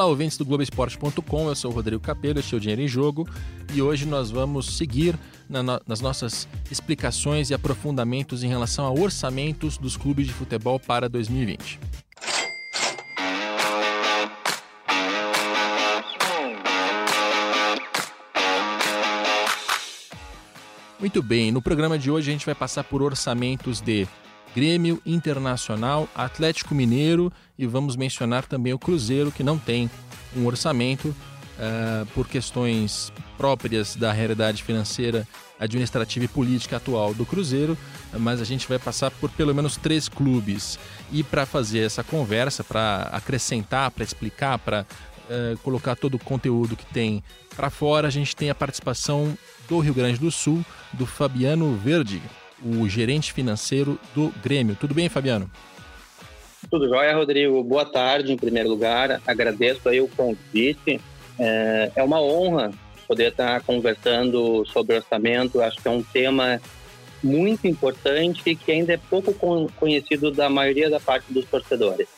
Olá, ouvintes do Globoesporte.com, eu sou o Rodrigo Capello, este é o Dinheiro em Jogo e hoje nós vamos seguir na nas nossas explicações e aprofundamentos em relação a orçamentos dos clubes de futebol para 2020. Muito bem, no programa de hoje a gente vai passar por orçamentos de Grêmio Internacional, Atlético Mineiro e vamos mencionar também o Cruzeiro, que não tem um orçamento uh, por questões próprias da realidade financeira, administrativa e política atual do Cruzeiro, mas a gente vai passar por pelo menos três clubes. E para fazer essa conversa, para acrescentar, para explicar, para uh, colocar todo o conteúdo que tem para fora, a gente tem a participação do Rio Grande do Sul, do Fabiano Verde o gerente financeiro do Grêmio. Tudo bem, Fabiano? Tudo jóia, Rodrigo. Boa tarde, em primeiro lugar. Agradeço aí o convite. É, é uma honra poder estar conversando sobre orçamento. Acho que é um tema muito importante e que ainda é pouco conhecido da maioria da parte dos torcedores.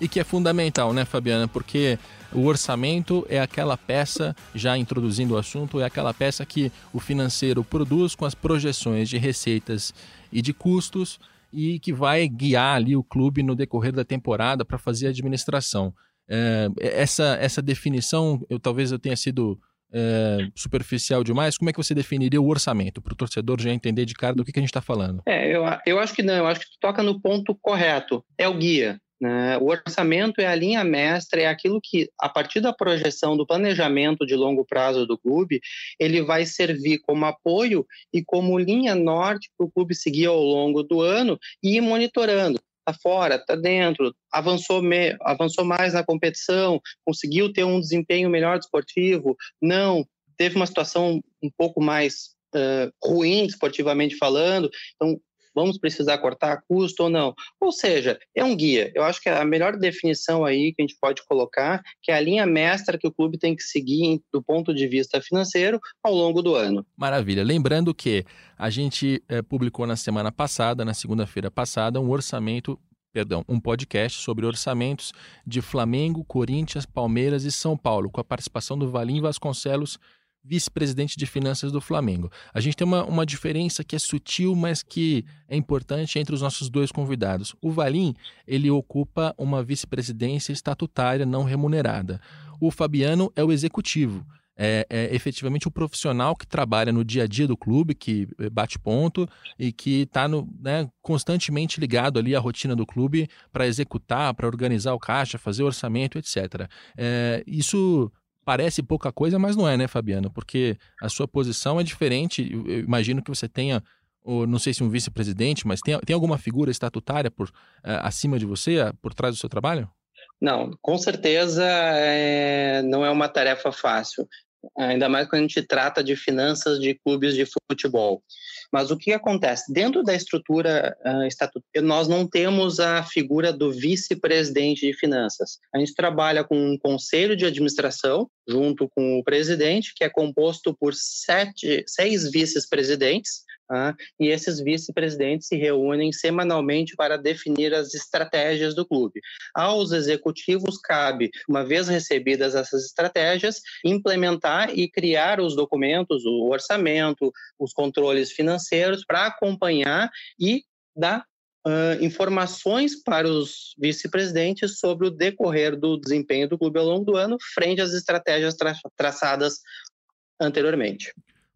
E que é fundamental, né, Fabiana? Porque o orçamento é aquela peça, já introduzindo o assunto, é aquela peça que o financeiro produz com as projeções de receitas e de custos e que vai guiar ali o clube no decorrer da temporada para fazer a administração. É, essa, essa definição, eu talvez eu tenha sido é, superficial demais, como é que você definiria o orçamento para o torcedor já entender de cara do que, que a gente está falando? É, eu, eu acho que não, eu acho que tu toca no ponto correto. É o guia. Né? O orçamento é a linha mestra, é aquilo que, a partir da projeção do planejamento de longo prazo do clube, ele vai servir como apoio e como linha norte para o clube seguir ao longo do ano e ir monitorando. Está fora, está dentro, avançou, me, avançou mais na competição, conseguiu ter um desempenho melhor desportivo, não, teve uma situação um pouco mais uh, ruim esportivamente falando, então vamos precisar cortar custo ou não. Ou seja, é um guia. Eu acho que a melhor definição aí que a gente pode colocar que é a linha mestra que o clube tem que seguir do ponto de vista financeiro ao longo do ano. Maravilha. Lembrando que a gente é, publicou na semana passada, na segunda-feira passada, um orçamento perdão, um podcast sobre orçamentos de Flamengo, Corinthians, Palmeiras e São Paulo, com a participação do Valim Vasconcelos, vice-presidente de finanças do Flamengo. A gente tem uma, uma diferença que é sutil, mas que é importante entre os nossos dois convidados. O Valim, ele ocupa uma vice-presidência estatutária não remunerada. O Fabiano é o executivo. É, é, efetivamente o profissional que trabalha no dia a dia do clube, que bate ponto e que está né, constantemente ligado ali à rotina do clube para executar, para organizar o caixa, fazer o orçamento, etc. É, isso parece pouca coisa, mas não é, né, Fabiano? Porque a sua posição é diferente. Eu imagino que você tenha, ou não sei se um vice-presidente, mas tem, tem alguma figura estatutária por uh, acima de você, por trás do seu trabalho? Não, com certeza é, não é uma tarefa fácil. Ainda mais quando a gente trata de finanças de clubes de futebol. Mas o que acontece? Dentro da estrutura uh, estatutária, nós não temos a figura do vice-presidente de finanças. A gente trabalha com um conselho de administração, junto com o presidente, que é composto por sete, seis vice-presidentes, e esses vice-presidentes se reúnem semanalmente para definir as estratégias do clube. Aos executivos cabe, uma vez recebidas essas estratégias, implementar e criar os documentos, o orçamento, os controles financeiros para acompanhar e dar Uh, informações para os vice-presidentes sobre o decorrer do desempenho do clube ao longo do ano, frente às estratégias tra traçadas anteriormente.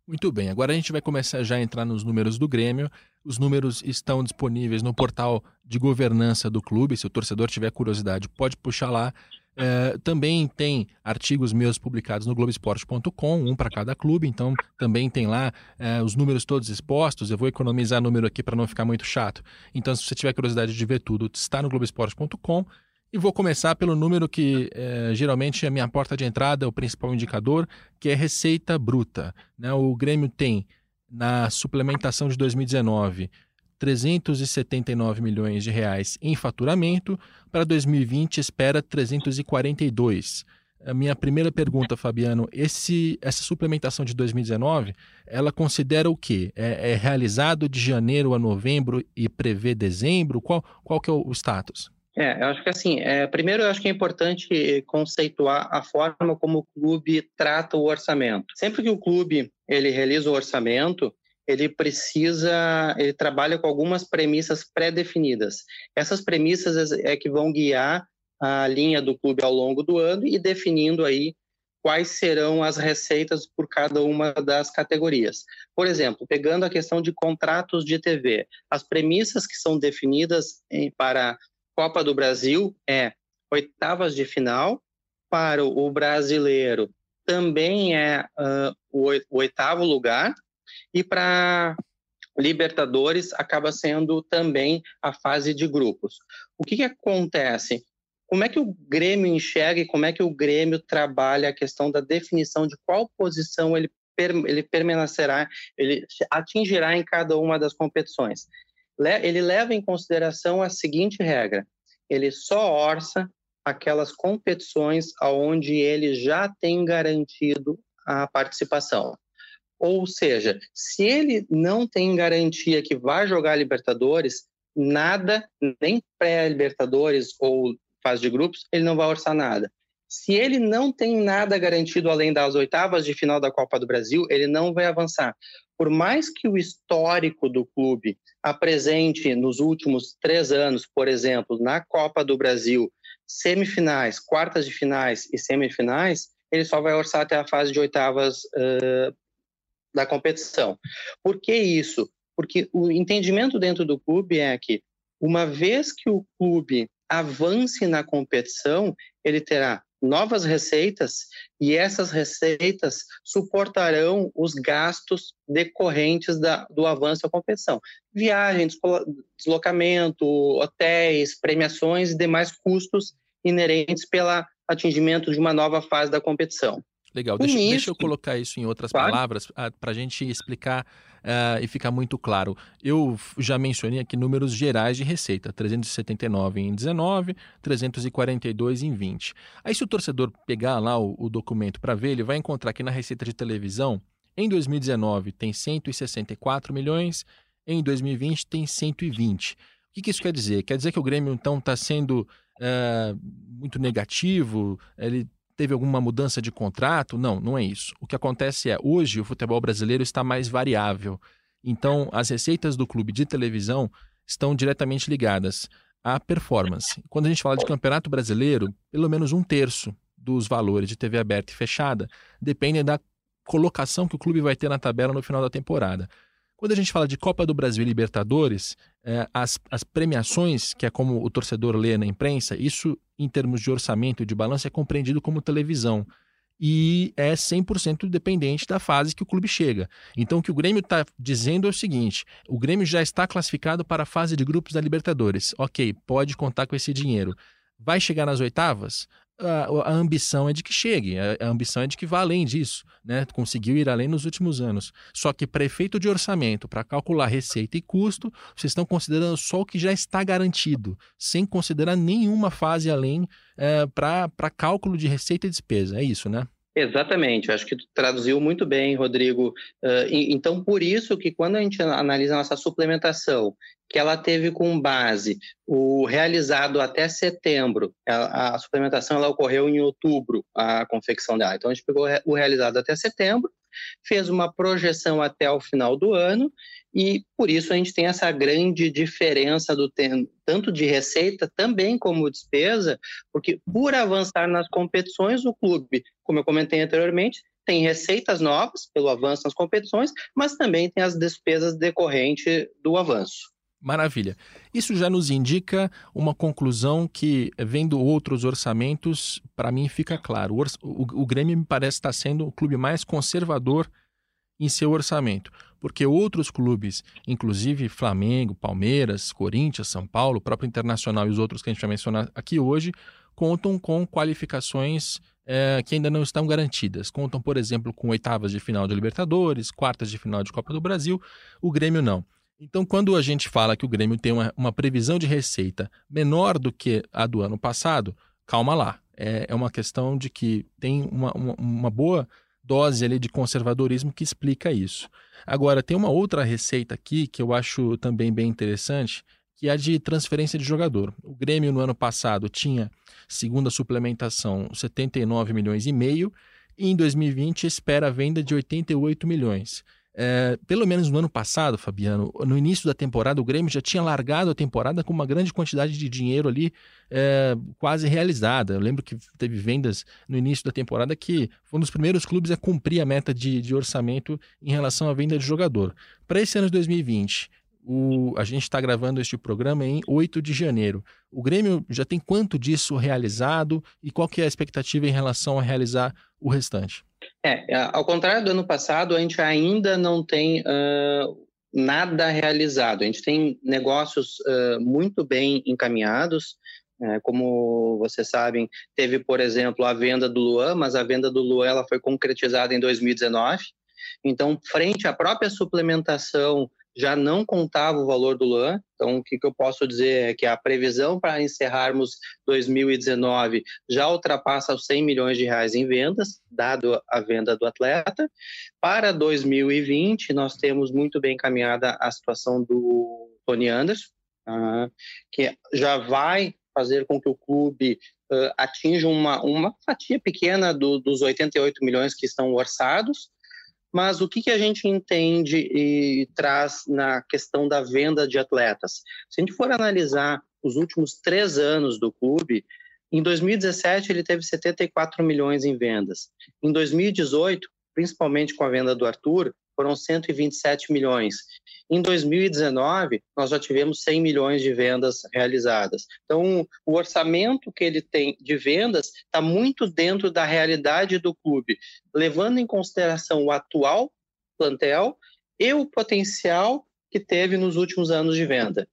Muito bem, agora a gente vai começar já a entrar nos números do Grêmio. Os números estão disponíveis no portal de governança do clube. Se o torcedor tiver curiosidade, pode puxar lá. É, também tem artigos meus publicados no Globoesporte.com, um para cada clube, então também tem lá é, os números todos expostos. Eu vou economizar número aqui para não ficar muito chato. Então, se você tiver curiosidade de ver tudo, está no Globoesporte.com. E vou começar pelo número que é, geralmente é a minha porta de entrada, o principal indicador, que é receita bruta. Né? O Grêmio tem, na suplementação de 2019, 379 milhões de reais em faturamento. Para 2020, espera 342. A minha primeira pergunta, Fabiano, esse, essa suplementação de 2019, ela considera o quê? É, é realizado de janeiro a novembro e prevê dezembro? Qual, qual que é o status? É, eu acho que assim, é, primeiro eu acho que é importante conceituar a forma como o clube trata o orçamento. Sempre que o clube ele realiza o orçamento, ele precisa, ele trabalha com algumas premissas pré-definidas. Essas premissas é que vão guiar a linha do clube ao longo do ano e definindo aí quais serão as receitas por cada uma das categorias. Por exemplo, pegando a questão de contratos de TV, as premissas que são definidas para Copa do Brasil é oitavas de final, para o brasileiro também é uh, o oitavo lugar, e para Libertadores acaba sendo também a fase de grupos. O que, que acontece? Como é que o Grêmio enxerga e como é que o Grêmio trabalha a questão da definição de qual posição ele, ele permanecerá, ele atingirá em cada uma das competições? Ele leva em consideração a seguinte regra: ele só orça aquelas competições aonde ele já tem garantido a participação. Ou seja, se ele não tem garantia que vai jogar Libertadores, nada, nem pré-Libertadores ou fase de grupos, ele não vai orçar nada. Se ele não tem nada garantido além das oitavas de final da Copa do Brasil, ele não vai avançar. Por mais que o histórico do clube apresente nos últimos três anos, por exemplo, na Copa do Brasil, semifinais, quartas de finais e semifinais, ele só vai orçar até a fase de oitavas uh, da competição. Por que isso? Porque o entendimento dentro do clube é que, uma vez que o clube avance na competição, ele terá novas receitas e essas receitas suportarão os gastos decorrentes da, do avanço da competição. Viagem, deslocamento, hotéis, premiações e demais custos inerentes pelo atingimento de uma nova fase da competição. Legal, deixa, isso, deixa, eu colocar isso em outras claro. palavras ah, para a gente explicar uh, e ficar muito claro. Eu já mencionei aqui números gerais de receita: 379 em 19, 342 em 20. Aí, se o torcedor pegar lá o, o documento para ver, ele vai encontrar que na receita de televisão, em 2019 tem 164 milhões, em 2020 tem 120. O que, que isso quer dizer? Quer dizer que o Grêmio, então, está sendo uh, muito negativo, ele teve alguma mudança de contrato? Não, não é isso. O que acontece é, hoje o futebol brasileiro está mais variável. Então, as receitas do clube de televisão estão diretamente ligadas à performance. Quando a gente fala de campeonato brasileiro, pelo menos um terço dos valores de TV aberta e fechada dependem da colocação que o clube vai ter na tabela no final da temporada. Quando a gente fala de Copa do Brasil e Libertadores, é, as, as premiações, que é como o torcedor lê na imprensa, isso em termos de orçamento e de balanço é compreendido como televisão e é 100% dependente da fase que o clube chega. Então, o que o Grêmio está dizendo é o seguinte: o Grêmio já está classificado para a fase de grupos da Libertadores. Ok, pode contar com esse dinheiro. Vai chegar nas oitavas? A, a, ambição é de que chegue, a, a, ambição é de que vá além disso, né? Conseguiu ir além nos últimos anos. Só que prefeito de orçamento para calcular receita e custo, vocês estão considerando só o que já está garantido, sem considerar nenhuma fase além é, para cálculo de receita e despesa. É isso, né? Exatamente, eu acho que tu traduziu muito bem, Rodrigo. Uh, então, por isso que quando a gente analisa a nossa suplementação, que ela teve com base o realizado até setembro, a, a suplementação ela ocorreu em outubro, a confecção dela. Então, a gente pegou o realizado até setembro, fez uma projeção até o final do ano e por isso a gente tem essa grande diferença do tanto de receita também como despesa, porque por avançar nas competições o clube, como eu comentei anteriormente, tem receitas novas pelo avanço nas competições, mas também tem as despesas decorrentes do avanço. Maravilha. Isso já nos indica uma conclusão que, vendo outros orçamentos, para mim fica claro. O, o, o, Grêmio me parece estar sendo o clube mais conservador em seu orçamento, porque outros clubes, inclusive Flamengo, Palmeiras, Corinthians, São Paulo, próprio Internacional e os outros que a gente vai mencionar aqui hoje, contam com qualificações é, que ainda não estão garantidas. Contam, por exemplo, com oitavas de final de Libertadores, quartas de final de Copa do Brasil. O Grêmio não. Então, quando a gente fala que o Grêmio tem uma, uma previsão de receita menor do que a do ano passado, calma lá. É, é uma questão de que tem uma, uma, uma boa dose ali de conservadorismo que explica isso. Agora, tem uma outra receita aqui que eu acho também bem interessante, que é a de transferência de jogador. O Grêmio no ano passado tinha, segundo a suplementação, 79 milhões e meio, e em 2020 espera a venda de 88 milhões. É, pelo menos no ano passado, Fabiano, no início da temporada, o Grêmio já tinha largado a temporada com uma grande quantidade de dinheiro ali é, quase realizada. Eu lembro que teve vendas no início da temporada que foi um dos primeiros clubes a cumprir a meta de, de orçamento em relação à venda de jogador. Para esse ano de 2020, o, a gente está gravando este programa em 8 de janeiro. O Grêmio já tem quanto disso realizado e qual que é a expectativa em relação a realizar o restante? É, é, ao contrário do ano passado, a gente ainda não tem uh, nada realizado. A gente tem negócios uh, muito bem encaminhados. Como vocês sabem, teve, por exemplo, a venda do Luan, mas a venda do Luan ela foi concretizada em 2019. Então, frente à própria suplementação já não contava o valor do LAN. Então, o que, que eu posso dizer é que a previsão para encerrarmos 2019 já ultrapassa os 100 milhões de reais em vendas, dado a venda do atleta. Para 2020, nós temos muito bem encaminhada a situação do Tony Anderson, uh, que já vai fazer com que o clube uh, atinja uma, uma fatia pequena do, dos 88 milhões que estão orçados, mas o que, que a gente entende e traz na questão da venda de atletas? Se a gente for analisar os últimos três anos do clube, em 2017 ele teve 74 milhões em vendas. Em 2018, principalmente com a venda do Arthur, foram 127 milhões. Em 2019, nós já tivemos 100 milhões de vendas realizadas. Então, o orçamento que ele tem de vendas está muito dentro da realidade do clube, levando em consideração o atual plantel e o potencial que teve nos últimos anos de venda.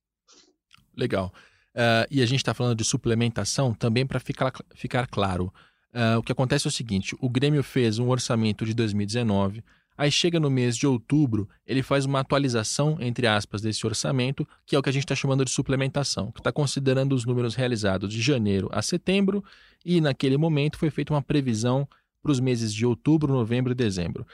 Legal. Uh, e a gente está falando de suplementação também para ficar, ficar claro. Uh, o que acontece é o seguinte: o Grêmio fez um orçamento de 2019 Aí chega no mês de outubro, ele faz uma atualização, entre aspas, desse orçamento, que é o que a gente está chamando de suplementação, que está considerando os números realizados de janeiro a setembro, e naquele momento foi feita uma previsão para os meses de outubro, novembro e dezembro.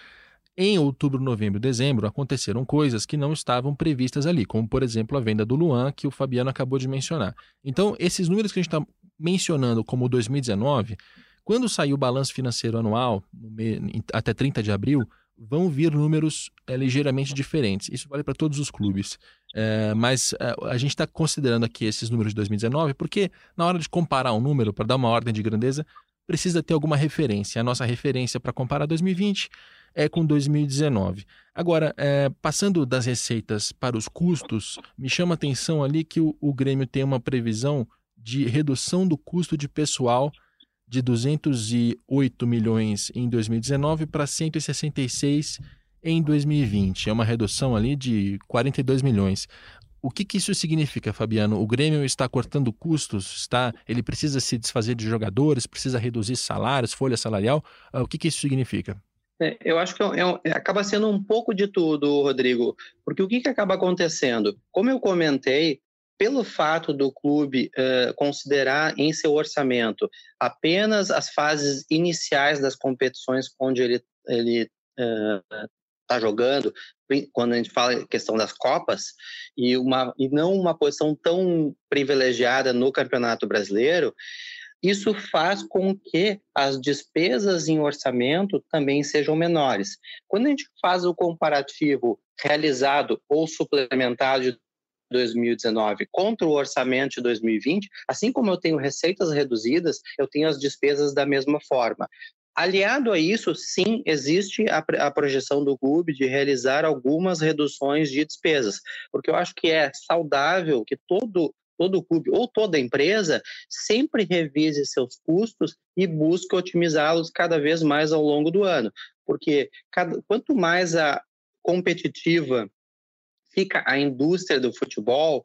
Em outubro, novembro e dezembro aconteceram coisas que não estavam previstas ali, como por exemplo a venda do Luan, que o Fabiano acabou de mencionar. Então, esses números que a gente está mencionando como 2019, quando saiu o balanço financeiro anual, até 30 de abril, vão vir números é, ligeiramente diferentes. Isso vale para todos os clubes. É, mas é, a gente está considerando aqui esses números de 2019 porque, na hora de comparar um número, para dar uma ordem de grandeza, precisa ter alguma referência. A nossa referência para comparar 2020 é com 2019. Agora, passando das receitas para os custos, me chama a atenção ali que o, o Grêmio tem uma previsão de redução do custo de pessoal de 208 milhões em 2019 para 166 em 2020. É uma redução ali de 42 milhões. O que, que, isso significa, Fabiano? O Grêmio está cortando custos, está, ele precisa se desfazer de jogadores, precisa reduzir salários, folha salarial. Ah, o que, que isso significa? É, eu acho que é, é, acaba sendo um pouco de tudo, Rodrigo, porque o que, que acaba acontecendo? Como eu comentei, pelo fato do clube uh, considerar em seu orçamento apenas as fases iniciais das competições onde ele ele está uh, jogando, quando a gente fala questão das copas e uma e não uma posição tão privilegiada no Campeonato Brasileiro, isso faz com que as despesas em orçamento também sejam menores. Quando a gente faz o comparativo realizado ou suplementado de 2019 contra o orçamento de 2020, assim como eu tenho receitas reduzidas, eu tenho as despesas da mesma forma. Aliado a isso, sim, existe a, a, projeção do clube de realizar algumas reduções de despesas, porque eu acho que é saudável que todo todo clube ou toda empresa sempre revise seus custos e busque otimizá-los cada vez mais ao longo do ano, porque cada, quanto mais a competitiva fica a indústria do futebol,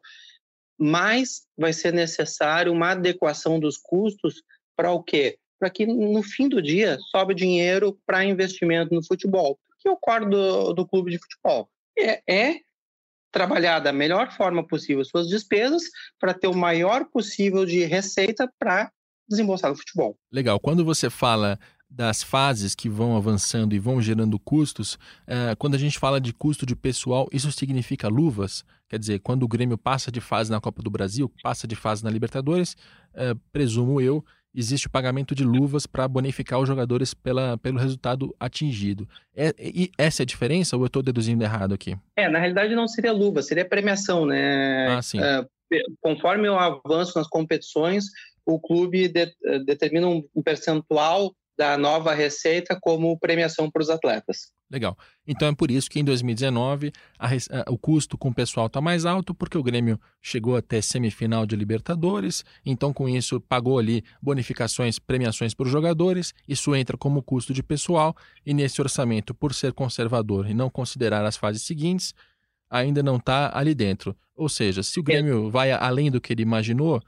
mais vai ser necessário uma adequação dos custos para o quê? Para que no fim do dia sobe dinheiro para investimento no futebol. O que ocorre do, do clube de futebol? É, é trabalhar da melhor forma possível suas despesas para ter o maior possível de receita para desembolsar no futebol. Legal. Quando você fala das fases que vão avançando e vão gerando custos, é, quando a gente fala de custo de pessoal, isso significa luvas? Quer dizer, quando o Grêmio passa de fase na Copa do Brasil, passa de fase na Libertadores, é, presumo eu, existe o pagamento de luvas para bonificar os jogadores pela, pelo resultado atingido. É, e essa é a diferença ou eu estou deduzindo errado aqui? É, na realidade não seria luva, seria premiação, né? Ah, sim. É, conforme o avanço nas competições, o clube de, determina um percentual da nova receita como premiação para os atletas. Legal. Então é por isso que em 2019 a, a, o custo com o pessoal está mais alto, porque o Grêmio chegou até semifinal de Libertadores, então com isso pagou ali bonificações, premiações para os jogadores, isso entra como custo de pessoal, e nesse orçamento, por ser conservador e não considerar as fases seguintes, ainda não está ali dentro. Ou seja, se o Grêmio vai além do que ele imaginou,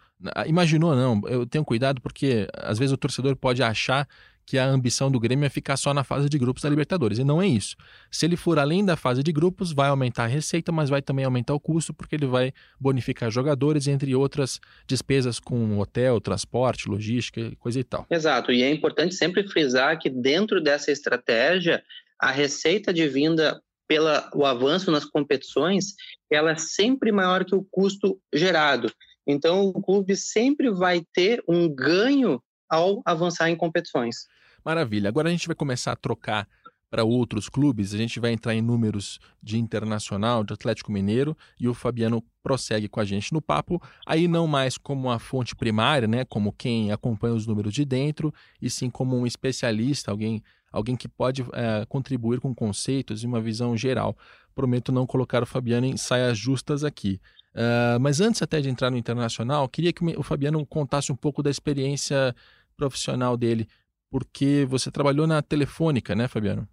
imaginou não, eu tenho cuidado porque às vezes o torcedor pode achar que a ambição do Grêmio é ficar só na fase de grupos da Libertadores. E não é isso. Se ele for além da fase de grupos, vai aumentar a receita, mas vai também aumentar o custo, porque ele vai bonificar jogadores, entre outras despesas com hotel, transporte, logística, coisa e tal. Exato. E é importante sempre frisar que dentro dessa estratégia, a receita de vinda pelo avanço nas competições, ela é sempre maior que o custo gerado. Então, o clube sempre vai ter um ganho ao avançar em competições. Maravilha. Agora a gente vai começar a trocar para outros clubes, a gente vai entrar em números de Internacional, de Atlético Mineiro, e o Fabiano prossegue com a gente no papo, aí não mais como a fonte primária, né, como quem acompanha os números de dentro, e sim como um especialista, alguém, alguém que pode é, contribuir com conceitos e uma visão geral. Prometo não colocar o Fabiano em saias justas aqui. Uh, mas antes até de entrar no internacional, queria que o Fabiano contasse um pouco da experiência profissional dele, porque você trabalhou na Telefônica, né, Fabiano?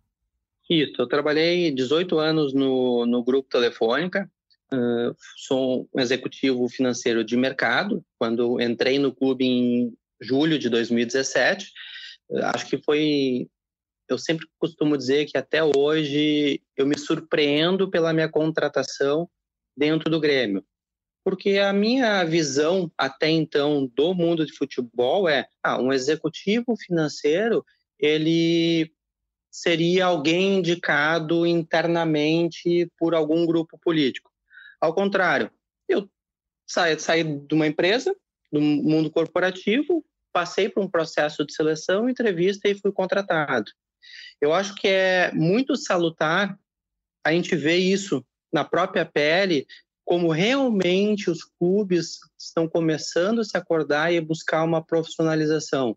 Isso, eu trabalhei 18 anos no, no grupo Telefônica, uh, sou um executivo financeiro de mercado, quando entrei no clube em julho de 2017, uh, acho que foi eu sempre costumo dizer que até hoje eu me surpreendo pela minha contratação dentro do Grêmio porque a minha visão até então do mundo de futebol é, ah, um executivo financeiro, ele seria alguém indicado internamente por algum grupo político. Ao contrário, eu saí, saí de uma empresa, do mundo corporativo, passei por um processo de seleção, entrevista e fui contratado. Eu acho que é muito salutar a gente ver isso na própria pele como realmente os clubes estão começando a se acordar e buscar uma profissionalização.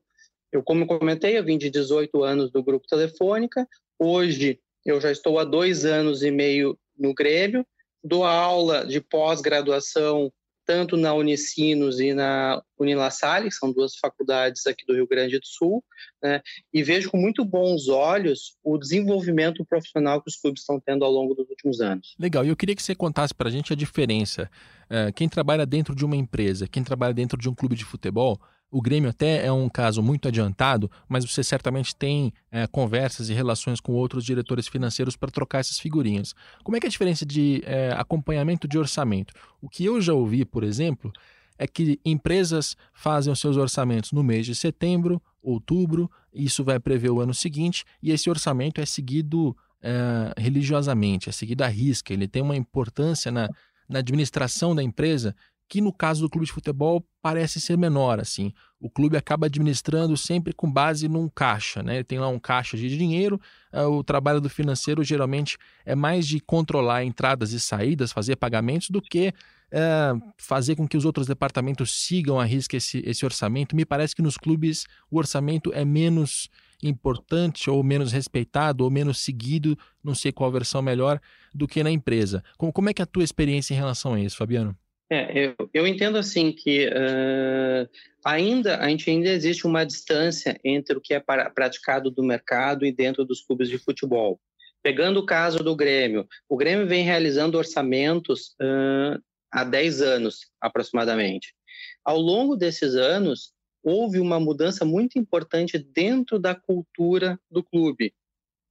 Eu, como comentei, eu vim de 18 anos do Grupo Telefônica, hoje eu já estou há dois anos e meio no Grêmio, dou aula de pós-graduação tanto na Unicinos e na Unilassalle, que são duas faculdades aqui do Rio Grande do Sul, né, e vejo com muito bons olhos o desenvolvimento profissional que os clubes estão tendo ao longo dos últimos anos. Legal, e eu queria que você contasse para a gente a diferença. É, quem trabalha dentro de uma empresa, quem trabalha dentro de um clube de futebol, o Grêmio até é um caso muito adiantado, mas você certamente tem é, conversas e relações com outros diretores financeiros para trocar essas figurinhas. Como é que é a diferença de é, acompanhamento de orçamento? O que eu já ouvi, por exemplo, é que empresas fazem os seus orçamentos no mês de setembro, outubro, isso vai prever o ano seguinte, e esse orçamento é seguido é, religiosamente, é seguido à risca, ele tem uma importância na, na administração da empresa que no caso do clube de futebol parece ser menor assim. O clube acaba administrando sempre com base num caixa, né? Ele tem lá um caixa de dinheiro. Uh, o trabalho do financeiro geralmente é mais de controlar entradas e saídas, fazer pagamentos, do que uh, fazer com que os outros departamentos sigam a risca esse, esse orçamento. Me parece que nos clubes o orçamento é menos importante ou menos respeitado ou menos seguido, não sei qual versão melhor, do que na empresa. Como, como é que é a tua experiência em relação a isso, Fabiano? É, eu, eu entendo assim que uh, ainda a gente ainda existe uma distância entre o que é praticado do mercado e dentro dos clubes de futebol. Pegando o caso do Grêmio, o Grêmio vem realizando orçamentos uh, há 10 anos aproximadamente. Ao longo desses anos, houve uma mudança muito importante dentro da cultura do clube.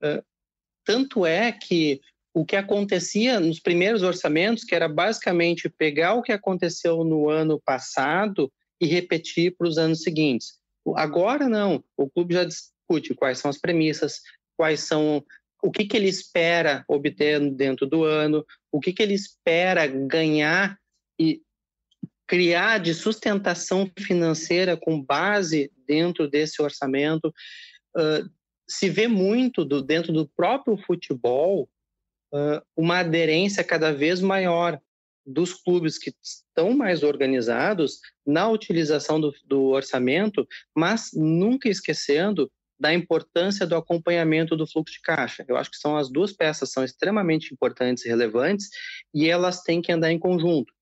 Uh, tanto é que o que acontecia nos primeiros orçamentos, que era basicamente pegar o que aconteceu no ano passado e repetir para os anos seguintes. Agora não, o clube já discute quais são as premissas, quais são o que, que ele espera obter dentro do ano, o que, que ele espera ganhar e criar de sustentação financeira com base dentro desse orçamento. Uh, se vê muito do, dentro do próprio futebol uma aderência cada vez maior dos clubes que estão mais organizados na utilização do, do orçamento, mas nunca esquecendo da importância do acompanhamento do fluxo de caixa. Eu acho que são as duas peças são extremamente importantes e relevantes e elas têm que andar em conjunto.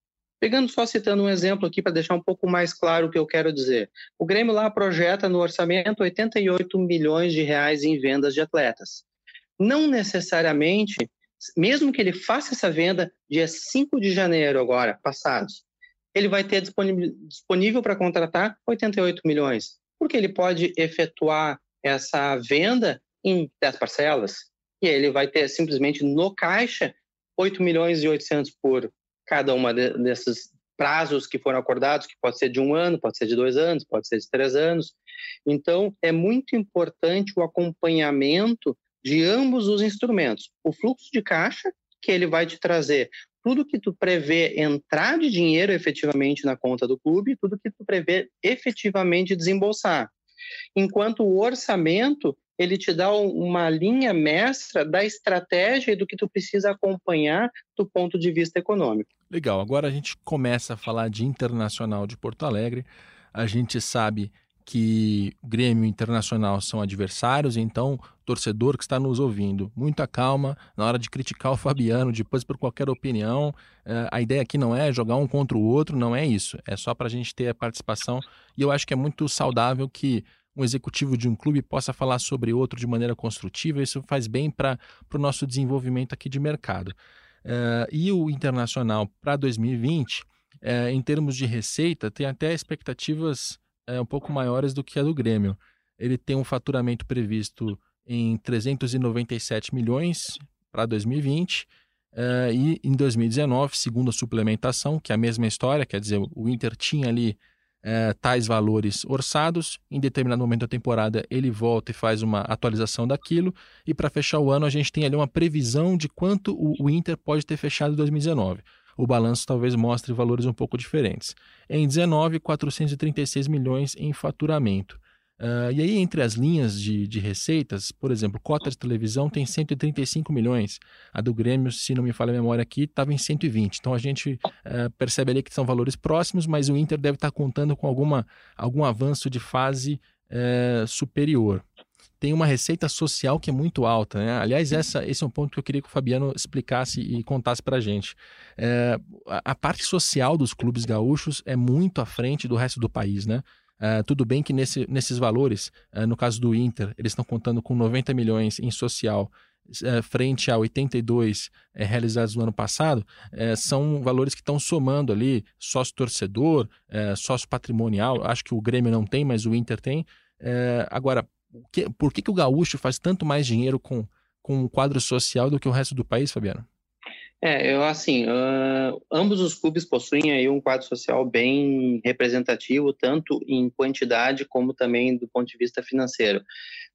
Pegando só citando um exemplo aqui para deixar um pouco mais claro o que eu quero dizer. O Grêmio lá projeta no orçamento 88 milhões de reais em vendas de atletas. Não necessariamente, mesmo que ele faça essa venda dia 5 de janeiro agora, passados, ele vai ter disponível para contratar 88 milhões, porque ele pode efetuar essa venda em 10 parcelas e ele vai ter simplesmente no caixa 8 milhões e 800 por cada uma de, desses prazos que foram acordados, que pode ser de um ano, pode ser de dois anos, pode ser de três anos. Então, é muito importante o acompanhamento de ambos os instrumentos. O fluxo de caixa, que ele vai te trazer tudo que tu prevê entrar de dinheiro efetivamente na conta do clube, tudo que tu prevê efetivamente desembolsar. Enquanto o orçamento, ele te dá uma linha mestra da estratégia e do que tu precisa acompanhar do ponto de vista econômico. Legal, agora a gente começa a falar de Internacional de Porto Alegre. A gente sabe que Grêmio Internacional são adversários, então, torcedor que está nos ouvindo, muita calma na hora de criticar o Fabiano, depois por qualquer opinião. Eh, a ideia aqui não é jogar um contra o outro, não é isso. É só para a gente ter a participação. E eu acho que é muito saudável que um executivo de um clube possa falar sobre outro de maneira construtiva, isso faz bem para o nosso desenvolvimento aqui de mercado. Uh, e o internacional para 2020, uh, em termos de receita, tem até expectativas uh, um pouco maiores do que a do Grêmio. Ele tem um faturamento previsto em 397 milhões para 2020. Uh, e em 2019, segundo a suplementação, que é a mesma história, quer dizer, o Inter tinha ali é, tais valores orçados. Em determinado momento da temporada, ele volta e faz uma atualização daquilo. E para fechar o ano, a gente tem ali uma previsão de quanto o, o Inter pode ter fechado em 2019. O balanço talvez mostre valores um pouco diferentes. Em 19, 436 milhões em faturamento. Uh, e aí, entre as linhas de, de receitas, por exemplo, cota de televisão tem 135 milhões. A do Grêmio, se não me falha a memória aqui, estava em 120. Então a gente uh, percebe ali que são valores próximos, mas o Inter deve estar contando com alguma, algum avanço de fase uh, superior. Tem uma receita social que é muito alta. Né? Aliás, essa, esse é um ponto que eu queria que o Fabiano explicasse e contasse para a gente. a, a parte social dos clubes gaúchos é muito à frente do resto do país. Né? Uh, tudo bem que nesse, nesses valores, uh, no caso do Inter, eles estão contando com 90 milhões em social, uh, frente a 82 realizados no ano passado, são valores que estão somando ali sócio torcedor, sócio patrimonial. Acho que o Grêmio não tem, mas o Inter tem. agora, que, por que, que o Gaúcho faz tanto mais dinheiro com, com o quadro social do que o resto do país, Fabiano? É, eu assim, uh, ambos os clubes possuem aí um quadro social bem representativo, tanto em quantidade como também do ponto de vista financeiro.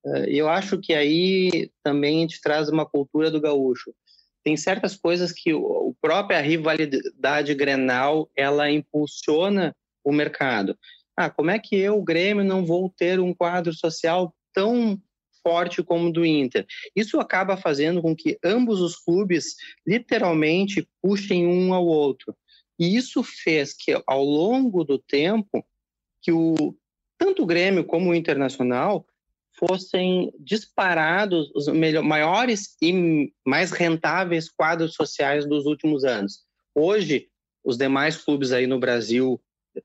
Uh, eu acho que aí também a gente traz uma cultura do gaúcho. Tem certas coisas que o, a própria rivalidade Grenal, ela impulsiona o mercado. Ah, como é que eu, Grêmio, não vou ter um quadro social tão forte como do Inter. Isso acaba fazendo com que ambos os clubes literalmente puxem um ao outro. E isso fez que, ao longo do tempo, que o, tanto o Grêmio como o Internacional fossem disparados os maiores e mais rentáveis quadros sociais dos últimos anos. Hoje, os demais clubes aí no Brasil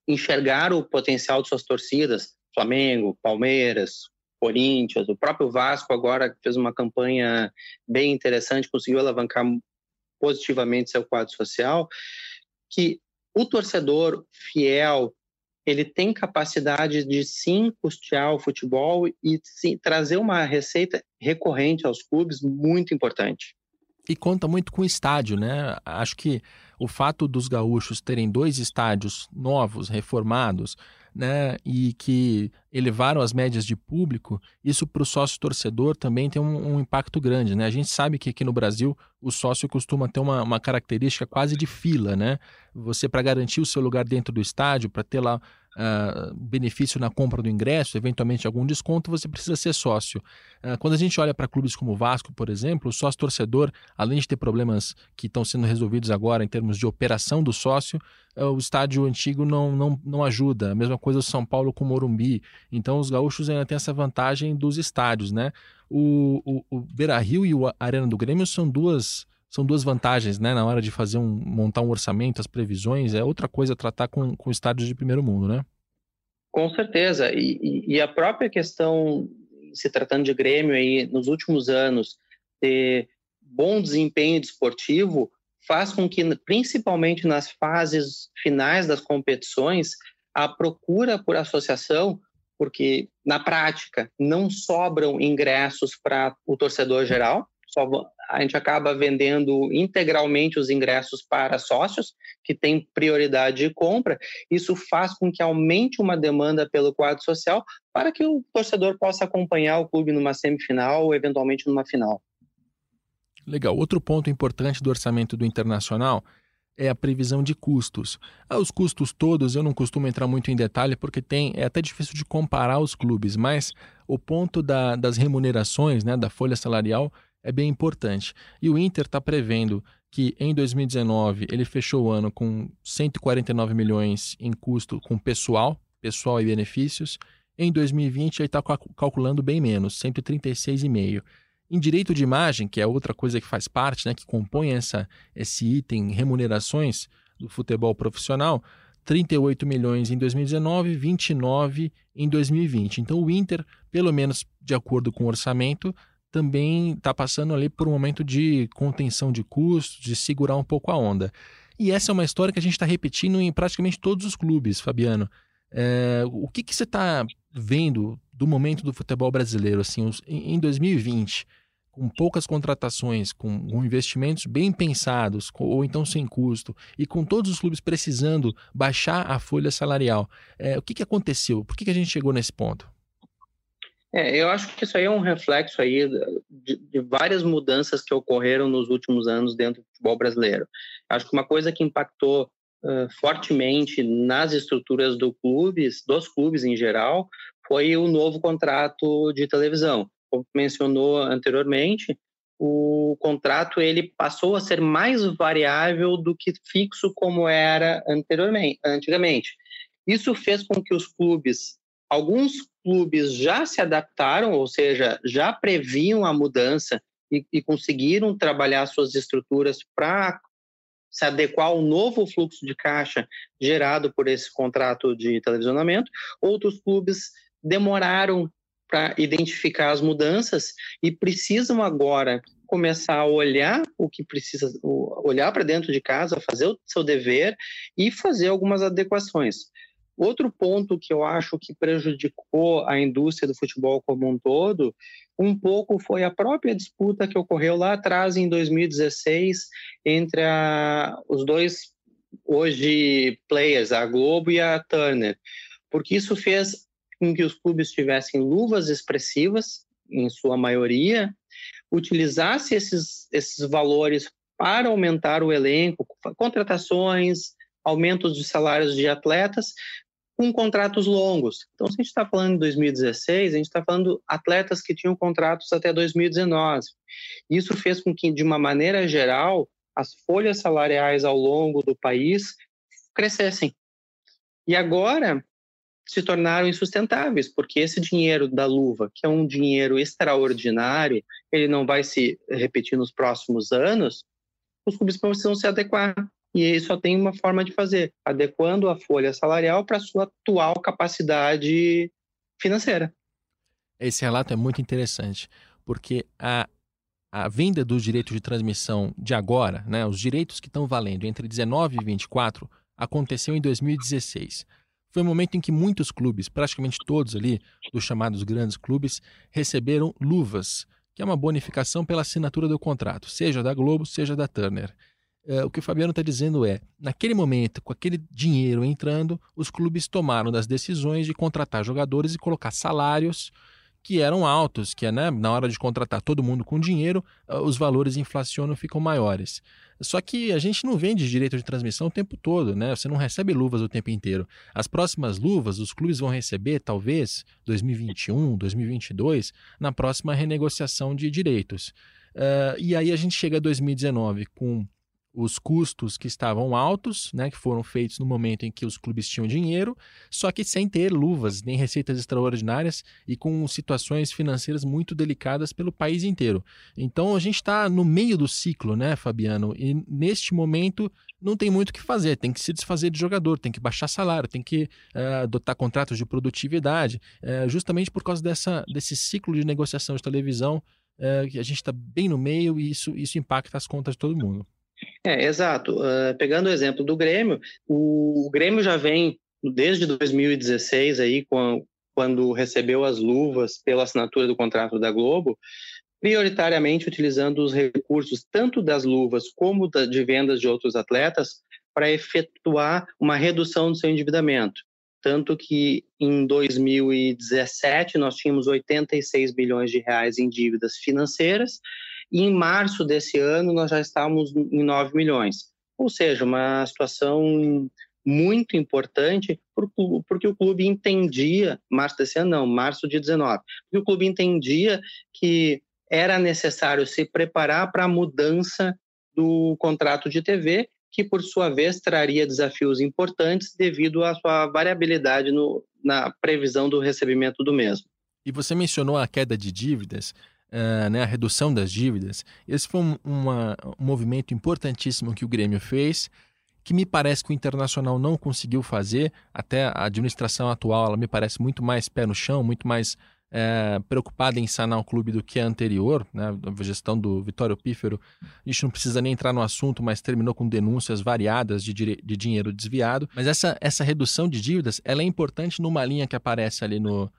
enxergaram o potencial de suas torcidas, Flamengo, Palmeiras, Corinthians, o próprio Vasco agora fez uma campanha bem interessante, conseguiu alavancar positivamente seu quadro social, que o torcedor fiel ele tem capacidade de sim custear o futebol e sim, trazer uma receita recorrente aos clubes muito importante. E conta muito com o estádio, né? Acho que o fato dos gaúchos terem dois estádios novos, reformados, né, e que elevaram as médias de público, isso para o sócio torcedor também tem um, um, impacto grande. Né? A gente sabe que aqui no Brasil o sócio costuma ter uma, uma característica quase de fila. Né? Você, para garantir o seu lugar dentro do estádio, para ter lá uh, benefício na compra do ingresso, eventualmente algum desconto, você precisa ser sócio. Uh, quando a gente olha para clubes como o Vasco, por exemplo, o sócio torcedor, além de ter problemas que estão sendo resolvidos agora em termos de operação do sócio, uh, o estádio antigo não, não, não ajuda. A mesma coisa o São Paulo com o Morumbi. Então os gaúchos ainda têm essa vantagem dos estádios, né? O, o, o Beira Rio e o Arena do Grêmio são duas são duas vantagens, né? Na hora de fazer um, montar um orçamento, as previsões, é outra coisa tratar com, com estádios de primeiro mundo, né? Com certeza. E, e, a própria questão, se tratando de Grêmio aí, nos últimos anos, ter bom desempenho desportivo, faz com que, principalmente nas fases finais das competições, a procura por associação, porque na prática não sobram ingressos para o torcedor geral, só a gente acaba vendendo integralmente os ingressos para sócios, que têm prioridade de compra. Isso faz com que aumente uma demanda pelo quadro social para que o torcedor possa acompanhar o clube numa semifinal ou eventualmente numa final. Legal. Outro ponto importante do orçamento do Internacional é a previsão de custos. Ah, os custos todos eu não costumo entrar muito em detalhe porque tem é até difícil de comparar os clubes, mas o ponto da, das remunerações, né, da folha salarial, é bem importante. E o Inter está prevendo que em 2019 ele fechou o ano com 149 milhões em custo com pessoal, pessoal e benefícios. Em 2020 ele está calculando bem menos, 136,5. Em direito de imagem, que é outra coisa que faz parte, né, que compõe essa, esse item remunerações do futebol profissional, 38 milhões em 2019, 29 em 2020. Então o Inter, pelo menos de acordo com o orçamento, também está passando ali por um momento de contenção de custos, de segurar um pouco a onda. E essa é uma história que a gente está repetindo em praticamente todos os clubes, Fabiano. É, o que, que você está vendo do momento do futebol brasileiro assim, em 2020, com poucas contratações, com, investimentos bem pensados, ou então sem custo, e com todos os clubes precisando baixar a folha salarial, é, o que, que aconteceu? Por que, que a gente chegou nesse ponto? É, eu acho que isso aí é um reflexo aí de, de, várias mudanças que ocorreram nos últimos anos dentro do futebol brasileiro. Acho que uma coisa que impactou uh, fortemente nas estruturas do clubes, dos clubes em geral, foi o novo contrato de televisão. Como mencionou anteriormente, o contrato ele passou a ser mais variável do que fixo como era anteriormente, antigamente. Isso fez com que os clubes, alguns clubes já se adaptaram, ou seja, já previam a mudança e, e conseguiram trabalhar suas estruturas para se adequar ao novo fluxo de caixa gerado por esse contrato de televisionamento. Outros clubes demoraram para identificar as mudanças e precisam agora começar a olhar o que precisa, olhar para dentro de casa, fazer o seu dever e fazer algumas adequações. Outro ponto que eu acho que prejudicou a indústria do futebol como um todo, um pouco foi a própria disputa que ocorreu lá atrás, em 2016, entre a, os dois, hoje, players, a Globo e a Turner, porque isso fez com que os clubes tivessem luvas expressivas, em sua maioria, utilizasse esses, esses valores para aumentar o elenco, contratações, aumentos de salários de atletas com contratos longos. Então, se a gente está falando de 2016, a gente está falando atletas que tinham contratos até 2019. Isso fez com que, de uma maneira geral, as folhas salariais ao longo do país crescessem. E agora se tornaram insustentáveis, porque esse dinheiro da luva, que é um dinheiro extraordinário, ele não vai se repetir nos próximos anos, os clubes precisam se adequar e ele só tem uma forma de fazer, adequando a folha salarial para a sua atual capacidade financeira. Esse relato é muito interessante, porque a, a venda dos direitos de transmissão de agora, né, os direitos que estão valendo entre 19 e 24, aconteceu em 2016. Foi um momento em que muitos clubes, praticamente todos ali, dos chamados grandes clubes, receberam luvas, que é uma bonificação pela assinatura do contrato, seja da Globo, seja da Turner. Uh, o que o Fabiano está dizendo é, naquele momento, com aquele dinheiro entrando, os clubes tomaram as decisões de contratar jogadores e colocar salários que eram altos, que é, né, na hora de contratar todo mundo com dinheiro, uh, os valores inflacionam ficam maiores. Só que a gente não vende direito de transmissão o tempo todo, né? Você não recebe luvas o tempo inteiro. As próximas luvas, os clubes vão receber, talvez, 2021, 2022, na próxima renegociação de direitos. Uh, e aí a gente chega a 2019 com os custos que estavam altos, né, que foram feitos no momento em que os clubes tinham dinheiro, só que sem ter luvas nem receitas extraordinárias e com situações financeiras muito delicadas pelo país inteiro. Então a gente está no meio do ciclo, né, Fabiano? E neste momento não tem muito o que fazer, tem que se desfazer de jogador, tem que baixar salário, tem que uh, adotar contratos de produtividade, uh, justamente por causa dessa, desse ciclo de negociação de televisão uh, que a gente está bem no meio e isso, isso impacta as contas de todo mundo. É, exato. Uh, pegando o exemplo do Grêmio, o, Grêmio já vem desde 2016 aí, com, quando recebeu as luvas pela assinatura do contrato da Globo, prioritariamente utilizando os recursos tanto das luvas como de vendas de outros atletas para efetuar uma redução do seu endividamento. Tanto que em 2017 nós tínhamos 86 bilhões de reais em dívidas financeiras e em março desse ano nós já estávamos em 9 milhões. Ou seja, uma situação muito importante porque o clube entendia, março desse ano não, março de 19, porque o clube entendia que era necessário se preparar para a mudança do contrato de TV, que por sua vez traria desafios importantes devido à sua variabilidade no, na previsão do recebimento do mesmo. E você mencionou a queda de dívidas uh, né, a redução das dívidas. Esse foi um, uma, um movimento importantíssimo que o Grêmio fez, que me parece que o Internacional não conseguiu fazer. Até a administração atual, ela me parece muito mais pé no chão, muito mais é, preocupada em sanar o clube do que a anterior, né? a gestão do Vitório Pífero. A gente não precisa nem entrar no assunto, mas terminou com denúncias variadas de, de dinheiro desviado. Mas essa, essa redução de dívidas ela é importante numa linha que aparece ali no,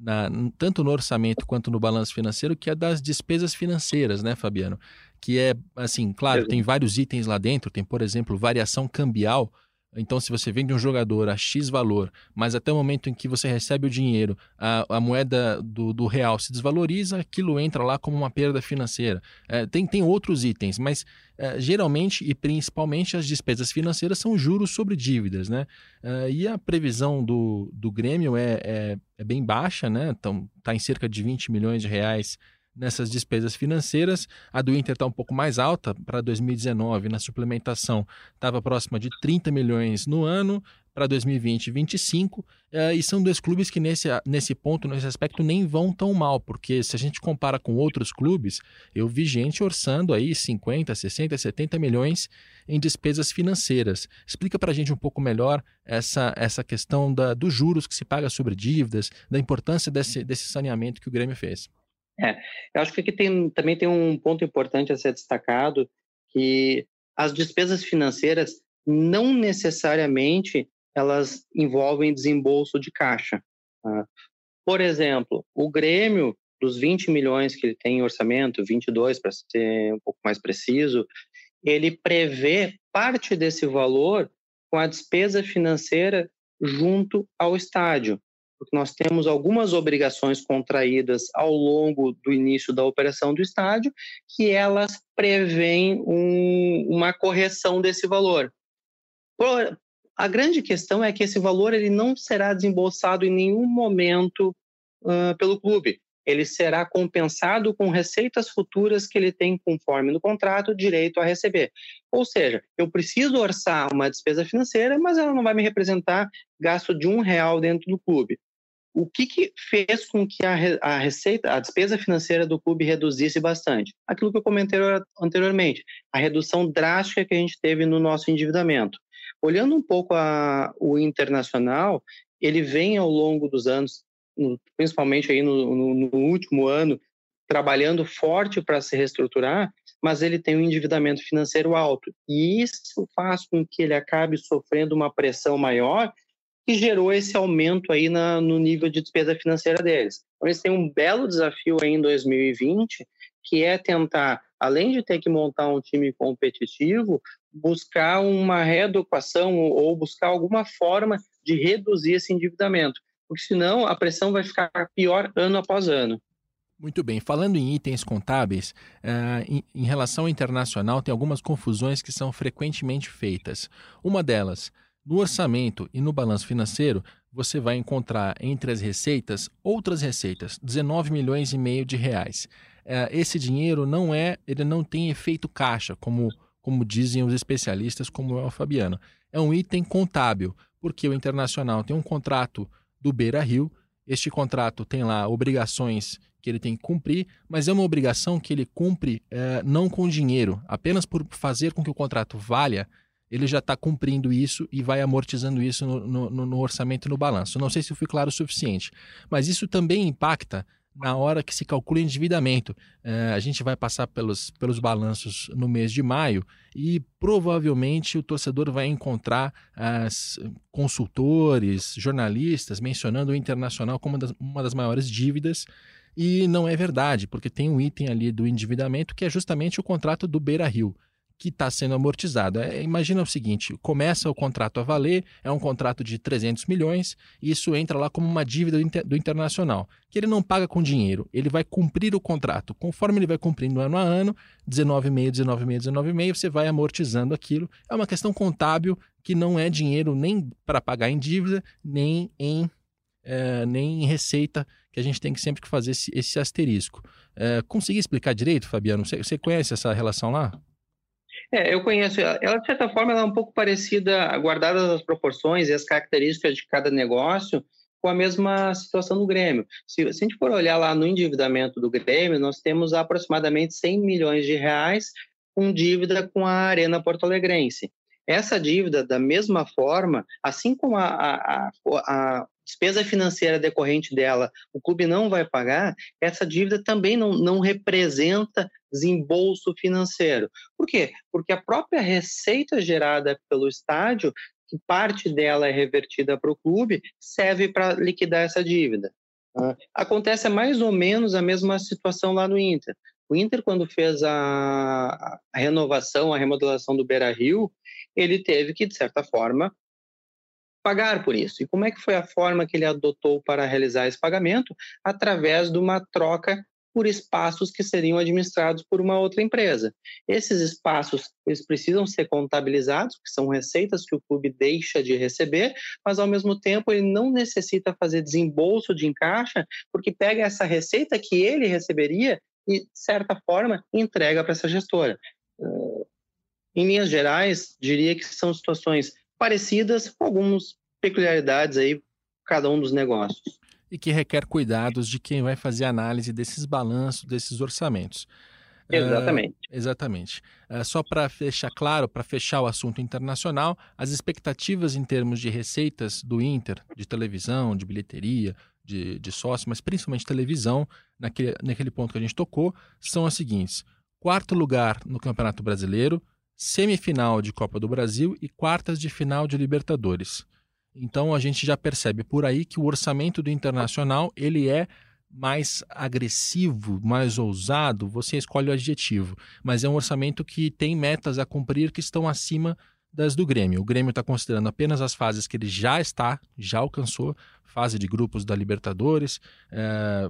na, tanto no orçamento quanto no balanço financeiro, que é das despesas financeiras, né, Fabiano? Que é, assim, claro, tem vários itens lá dentro, tem, por exemplo, variação cambial, então, se você vende um jogador a X valor, mas até o momento em que você recebe o dinheiro, a, a moeda do, do, real se desvaloriza, aquilo entra lá como uma perda financeira. É, tem, tem outros itens, mas é, geralmente e principalmente as despesas financeiras são juros sobre dívidas. Né? É, e a previsão do, do Grêmio é, é, é bem baixa, né? então está em cerca de 20 milhões de reais nessas despesas financeiras. A do Inter está um pouco mais alta para 2019, na suplementação estava próxima de 30 milhões no ano, para 2020 25, eh, e são dois clubes que nesse, nesse ponto, nesse aspecto, nem vão tão mal, porque se a gente compara com outros clubes, eu vi gente orçando aí 50, 60, 70 milhões em despesas financeiras. Explica para a gente um pouco melhor essa, essa questão da, dos juros que se paga sobre dívidas, da importância desse, desse saneamento que o Grêmio fez. É, eu acho que aqui tem, também tem um ponto importante a ser destacado, que as despesas financeiras não necessariamente elas envolvem desembolso de caixa. Tá? Por exemplo, o Grêmio, dos 20 milhões que ele tem em orçamento, 22 para ser um pouco mais preciso, ele prevê parte desse valor com a despesa financeira junto ao estádio porque nós temos algumas obrigações contraídas ao longo do início da operação do estádio, que elas prevêem um, uma correção desse valor. A grande questão é que esse valor ele não será desembolsado em nenhum momento uh, pelo clube. Ele será compensado com receitas futuras que ele tem, conforme no contrato, direito a receber. Ou seja, eu preciso orçar uma despesa financeira, mas ela não vai me representar gasto de um real dentro do clube o que, que fez com que a, a, receita, a despesa financeira do clube reduzisse bastante? Aquilo que eu comentei anteriormente, a redução drástica que a gente teve no nosso endividamento. Olhando um pouco a, o internacional, ele vem ao longo dos anos, principalmente aí no, no, no último ano, trabalhando forte para se reestruturar, mas ele tem um endividamento financeiro alto. E isso faz com que ele acabe sofrendo uma pressão maior que gerou esse aumento aí na, no nível de despesa financeira deles. Então, eles têm um belo desafio aí em 2020, que é tentar além de ter que montar um time competitivo, buscar uma reeducação ou buscar alguma forma de reduzir esse endividamento, porque senão a pressão vai ficar pior ano após ano. Muito bem. Falando em itens contábeis, uh, em, relação internacional, tem algumas confusões que são frequentemente feitas. Uma delas, no orçamento e no balanço financeiro, você vai encontrar entre as receitas outras receitas, 19 milhões e meio de reais. Uh, esse dinheiro não é, ele não tem efeito caixa, como, como dizem os especialistas, como é o Fabiano. É um item contábil, porque o internacional tem um contrato do Beira Rio. Este contrato tem lá obrigações que ele tem que cumprir, mas é uma obrigação que ele cumpre é, não com dinheiro, apenas por fazer com que o contrato valha, ele já está cumprindo isso e vai amortizando isso no, no, no orçamento e no balanço. Não sei se eu fui claro o suficiente, mas isso também impacta na hora que se calcula o endividamento. É, a gente vai passar pelos, pelos balanços no mês de maio e provavelmente o torcedor vai encontrar as consultores, jornalistas mencionando o internacional como das, uma das maiores dívidas e não é verdade, porque tem um item ali do endividamento que é justamente o contrato do Beira Rio, que está sendo amortizado. É, imagina o seguinte: começa o contrato a valer, é um contrato de 300 milhões, e isso entra lá como uma dívida do, inter, do internacional, que ele não paga com dinheiro, ele vai cumprir o contrato. Conforme ele vai cumprindo ano a ano, 19,5, 19,5, 19,5, você vai amortizando aquilo. É uma questão contábil que não é dinheiro nem para pagar em dívida, nem em, é, nem em receita que a gente tem que sempre fazer esse, esse asterisco. É, consegui explicar direito, Fabiano? Você conhece essa relação lá? É, eu conheço. Ela, de certa forma, ela é um pouco parecida, guardadas as proporções e as características de cada negócio, com a mesma situação do Grêmio. Se, se, a gente for olhar lá no endividamento do Grêmio, nós temos aproximadamente 100 milhões de reais com dívida com a Arena Porto Alegrense. Essa dívida, da mesma forma, assim como a, a, a, despesa financeira decorrente dela o clube não vai pagar, essa dívida também não, não representa desembolso financeiro. Por quê? Porque a própria receita gerada pelo estádio, que parte dela é revertida para o clube, serve para liquidar essa dívida. Tá? Acontece mais ou menos a mesma situação lá no Inter. O Inter, quando fez a renovação, a remodelação do Beira Rio, ele teve que, de certa forma, pagar por isso. E como é que foi a forma que ele adotou para realizar esse pagamento? Através de uma troca por espaços que seriam administrados por uma outra empresa. Esses espaços eles precisam ser contabilizados, que são receitas que o clube deixa de receber, mas ao mesmo tempo ele não necessita fazer desembolso de encaixa, porque pega essa receita que ele receberia e, de certa forma, entrega para essa gestora. Em linhas gerais, diria que são situações parecidas, com algumas peculiaridades aí, cada um dos negócios. E que requer cuidados de quem vai fazer análise desses balanços, desses orçamentos. Exatamente. Uh, exatamente. Uh, só para fechar claro, para fechar o assunto internacional, as expectativas em termos de receitas do Inter, de televisão, de bilheteria, de, de sócio, mas principalmente televisão, naquele, naquele ponto que a gente tocou, são as seguintes: quarto lugar no Campeonato Brasileiro, semifinal de Copa do Brasil e quartas de final de Libertadores. Então a gente já percebe por aí que o orçamento do Internacional ele é mais agressivo, mais ousado, você escolhe o adjetivo, mas é um orçamento que tem metas a cumprir que estão acima das do Grêmio. O Grêmio está considerando apenas as fases que ele já está, já alcançou, fase de grupos da Libertadores, é,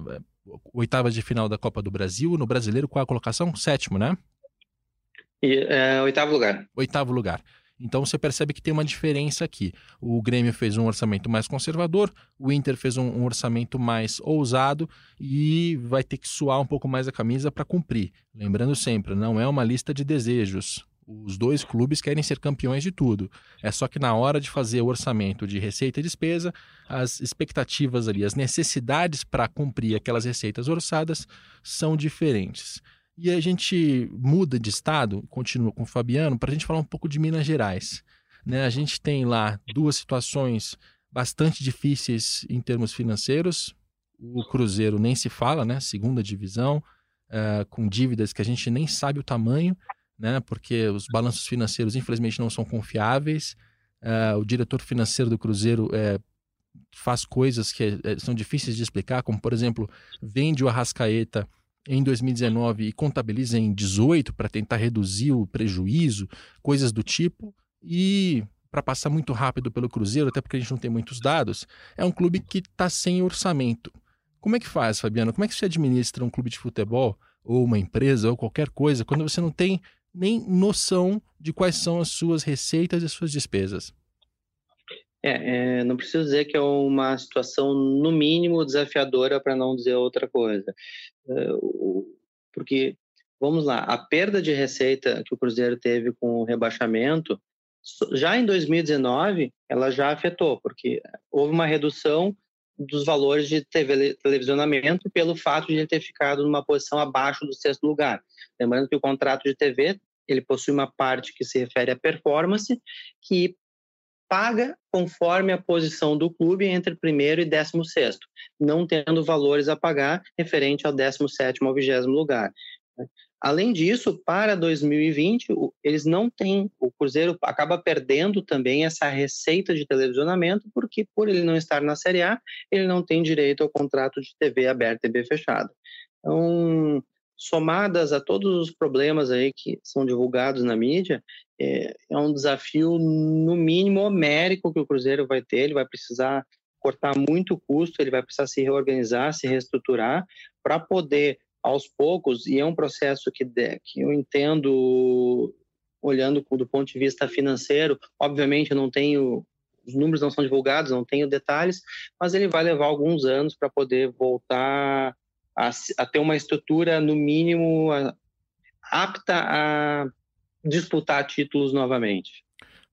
oitavas de final da Copa do Brasil, no Brasileiro qual a colocação? Sétimo, né? E, é, oitavo lugar. Oitavo lugar. Então você percebe que tem uma diferença aqui. O Grêmio fez um orçamento mais conservador, o Inter fez um, um orçamento mais ousado e vai ter que suar um pouco mais a camisa para cumprir. Lembrando sempre, não é uma lista de desejos. Os dois clubes querem ser campeões de tudo. É só que na hora de fazer o orçamento de receita e despesa, as expectativas ali, as necessidades para cumprir aquelas receitas orçadas são diferentes. E a gente muda de estado, continua com o Fabiano, para a gente falar um pouco de Minas Gerais. Né? A gente tem lá duas situações bastante difíceis em termos financeiros. O Cruzeiro nem se fala, né? Segunda divisão, uh, com dívidas que a gente nem sabe o tamanho, né? Porque os balanços financeiros, infelizmente, não são confiáveis. Uh, o diretor financeiro do Cruzeiro uh, faz coisas que são difíceis de explicar, como, por exemplo, vende o Arrascaeta em 2019 e contabiliza em 18 para tentar reduzir o prejuízo, coisas do tipo. E para passar muito rápido pelo Cruzeiro, até porque a gente não tem muitos dados, é um clube que está sem orçamento. Como é que faz, Fabiano? Como é que você administra um clube de futebol, ou uma empresa, ou qualquer coisa, quando você não tem nem noção de quais são as suas receitas e as suas despesas? É, é, não preciso dizer que é uma situação, no mínimo, desafiadora, para não dizer outra coisa. É, porque, vamos lá, a perda de receita que o Cruzeiro teve com o rebaixamento, já em 2019, ela já afetou, porque houve uma redução dos valores de TV, televisionamento pelo fato de ele ter ficado numa posição abaixo do sexto lugar. Lembrando que o contrato de TV ele possui uma parte que se refere à performance, que paga conforme a posição do clube entre primeiro e décimo sexto, não tendo valores a pagar referente ao décimo sétimo ao vigésimo lugar. Além disso, para 2020, eles não têm, o Cruzeiro acaba perdendo também essa receita de televisionamento, porque por ele não estar na Série A, ele não tem direito ao contrato de TV aberta e TV fechada. Então, somadas a todos os problemas aí que são divulgados na mídia, é, é um desafio, no mínimo, homérico que o Cruzeiro vai ter. Ele vai precisar cortar muito custo, ele vai precisar se reorganizar, se reestruturar, para poder, aos poucos, e é um processo que, que eu entendo, olhando do ponto de vista financeiro, obviamente eu não tenho os números não são divulgados, não tenho detalhes, mas ele vai levar alguns anos para poder voltar a, a ter uma estrutura, no mínimo, a, apta a disputar títulos novamente.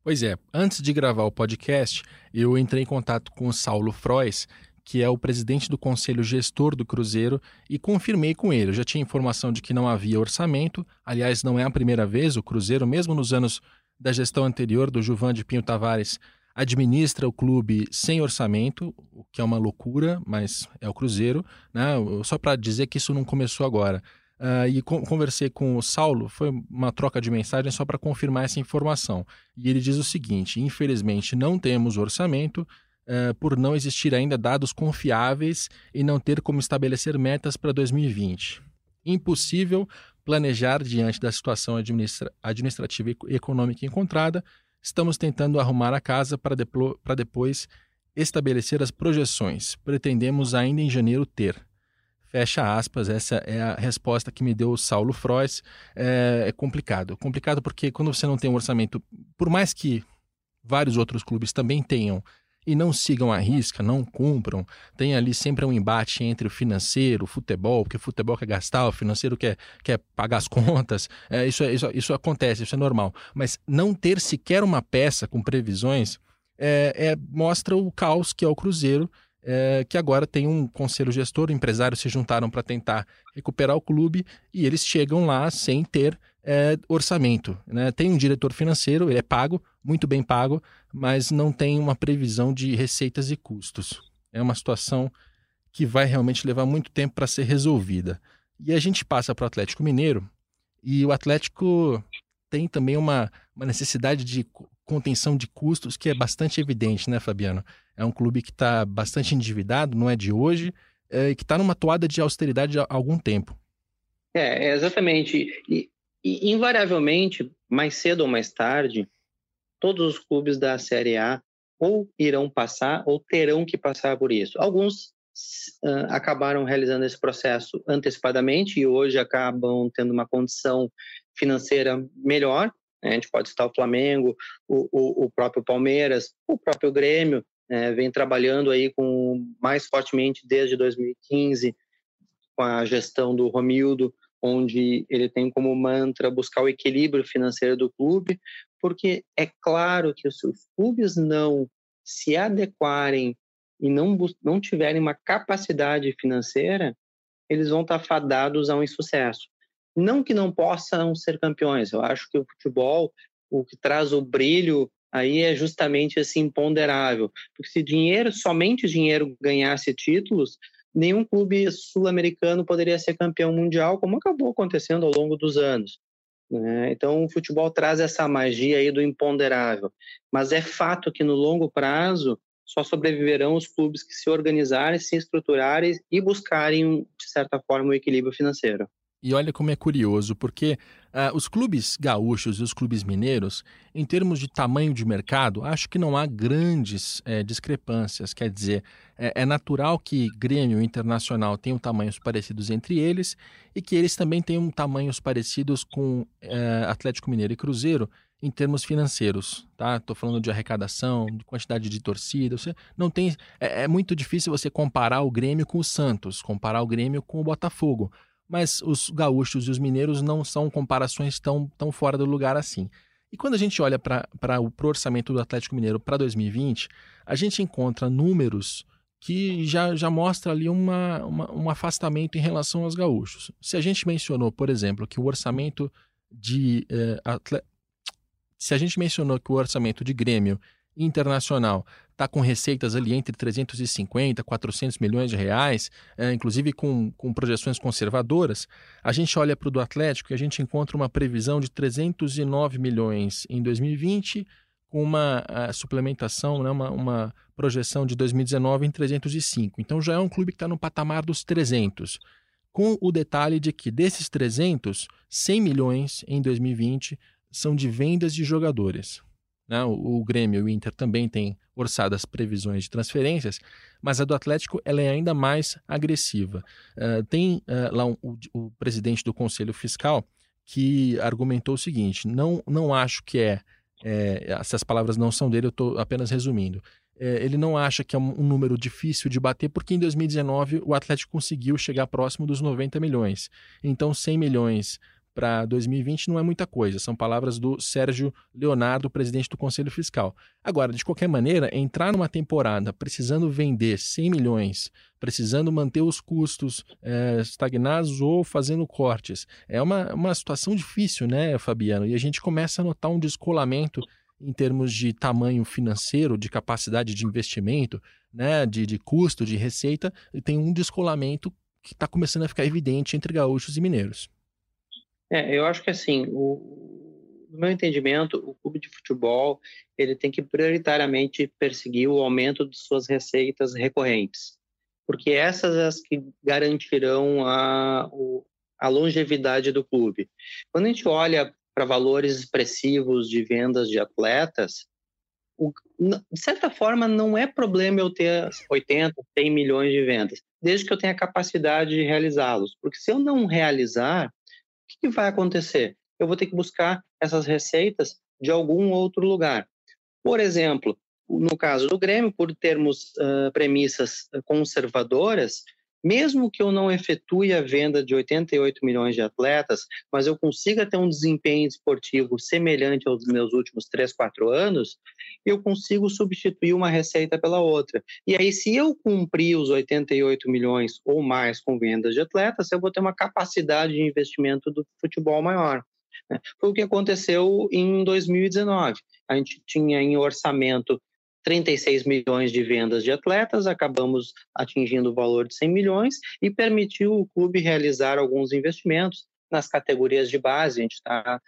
Pois é, antes de gravar o podcast, eu entrei em contato com o Saulo Frois, que é o presidente do conselho gestor do Cruzeiro, e confirmei com ele. Eu já tinha informação de que não havia orçamento, aliás, não é a primeira vez, o Cruzeiro, mesmo nos anos da gestão anterior do Juvan de Pinho Tavares, administra o clube sem orçamento, o que é uma loucura, mas é o Cruzeiro. Né? Só para dizer que isso não começou agora. Uh, e conversei com o Saulo, foi uma troca de mensagem só para confirmar essa informação. E ele diz o seguinte: infelizmente não temos orçamento, uh, por não existir ainda dados confiáveis e não ter como estabelecer metas para 2020. Impossível planejar diante da situação administra administrativa e econômica encontrada, Estamos tentando arrumar a casa para, depois estabelecer as projeções. Pretendemos ainda em janeiro ter. Fecha aspas, essa é a resposta que me deu o Saulo Frois. É, é complicado. Complicado porque quando você não tem um orçamento, por mais que vários outros clubes também tenham e não sigam a risca, não cumpram. Tem ali sempre um embate entre o financeiro, o futebol, porque o futebol quer gastar, o financeiro quer, quer pagar as contas. É, isso, é, isso, isso acontece, isso é normal. Mas não ter sequer uma peça com previsões é, é, mostra o caos que é o Cruzeiro. É, que agora tem um conselho gestor, empresários se juntaram para tentar recuperar o clube e eles chegam lá sem ter é, orçamento. Né? Tem um diretor financeiro, ele é pago, muito bem pago, mas não tem uma previsão de receitas e custos. É uma situação que vai realmente levar muito tempo para ser resolvida. E a gente passa para o Atlético Mineiro, e o Atlético tem também uma, uma necessidade de contenção de custos que é bastante evidente, né, Fabiano? É um clube que está bastante endividado, não é de hoje, é, que está numa toada de austeridade há algum tempo. É, exatamente. E, e, invariavelmente, mais cedo ou mais tarde, todos os clubes da Série A ou irão passar ou terão que passar por isso. Alguns uh, acabaram realizando esse processo antecipadamente e hoje acabam tendo uma condição financeira melhor. Né? A gente pode citar o Flamengo, o, o, o próprio Palmeiras, o próprio Grêmio, né? vem trabalhando aí com mais fortemente desde 2015 com a gestão do Romildo, onde ele tem como mantra buscar o equilíbrio financeiro do clube, porque é claro que se os clubes não se adequarem e não, não tiverem uma capacidade financeira, eles vão estar fadados a um insucesso. Não que não possam ser campeões, eu acho que o futebol, o que traz o brilho aí é justamente esse imponderável, porque se dinheiro, somente dinheiro ganhasse títulos, nenhum clube sul-americano poderia ser campeão mundial, como acabou acontecendo ao longo dos anos. Né? Então, o futebol traz essa magia aí do imponderável. Mas é fato que no longo prazo, só sobreviverão os clubes que se organizarem, se estruturarem e buscarem, de certa forma, o equilíbrio financeiro. E olha como é curioso, porque uh, os clubes gaúchos e os clubes mineiros, em termos de tamanho de mercado, acho que não há grandes é, discrepâncias. Quer dizer, é, é, natural que Grêmio Internacional tenham tamanhos parecidos entre eles e que eles também tenham tamanhos parecidos com é, Atlético Mineiro e Cruzeiro em termos financeiros, tá? Estou falando de arrecadação, de quantidade de torcida. Você não tem, é, é muito difícil você comparar o Grêmio com o Santos, comparar o Grêmio com o Botafogo mas os gaúchos e os mineiros não são comparações tão, tão fora do lugar assim. E quando a gente olha para o orçamento do Atlético Mineiro para 2020, a gente encontra números que já, já mostra ali uma, uma, um afastamento em relação aos gaúchos. Se a gente mencionou, por exemplo, que o orçamento de eh, atle... se a gente mencionou que o orçamento de Grêmio internacional está com receitas ali entre 350 400 milhões de reais, é, inclusive com, com projeções conservadoras, a gente olha para o do Atlético e a gente encontra uma previsão de 309 milhões em 2020, com uma suplementação, né, uma, uma projeção de 2019 em 305. Então já é um clube que está no patamar dos 300 com o detalhe de que desses 300, 100 milhões em 2020 são de vendas de jogadores. Né? O, o Grêmio e o Inter também têm orçadas previsões de transferências, mas a do Atlético ela é ainda mais agressiva. Uh, tem uh, lá um, o, o, presidente do Conselho Fiscal que argumentou o seguinte: não, não acho que é, é essas palavras não são dele, eu estou apenas resumindo. É, ele não acha que é um, número difícil de bater, porque em 2019 o Atlético conseguiu chegar próximo dos 90 milhões. Então, 100 milhões para 2020 não é muita coisa. São palavras do Sérgio Leonardo, presidente do Conselho Fiscal. Agora, de qualquer maneira, entrar numa temporada precisando vender 100 milhões, precisando manter os custos é, estagnados ou fazendo cortes, é uma, uma situação difícil, né, Fabiano? E a gente começa a notar um descolamento em termos de tamanho financeiro, de capacidade de investimento, né, de, de custo, de receita, e tem um descolamento que está começando a ficar evidente entre gaúchos e mineiros. É, eu acho que assim, o, no meu entendimento, o clube de futebol ele tem que prioritariamente perseguir o aumento de suas receitas recorrentes, porque essas são as que garantirão a, a longevidade do clube. Quando a gente olha para valores expressivos de vendas de atletas, o, de certa forma, não é problema eu ter 80, 100 milhões de vendas, desde que eu tenha capacidade de realizá-los. Porque se eu não realizar, que, que vai acontecer? Eu vou ter que buscar essas receitas de algum outro lugar. Por exemplo, no caso do Grêmio, por termos uh, premissas conservadoras, mesmo que eu não efetue a venda de 88 milhões de atletas, mas eu consiga ter um desempenho esportivo semelhante aos meus últimos 3, 4 anos, eu consigo substituir uma receita pela outra. E aí, se eu cumprir os 88 milhões ou mais com vendas de atletas, eu vou ter uma capacidade de investimento do futebol maior. Né? Foi o que aconteceu em 2019. A gente tinha em orçamento 36 milhões de vendas de atletas, acabamos atingindo o valor de 100 milhões e permitiu o clube realizar alguns investimentos nas categorias de base. A gente está tá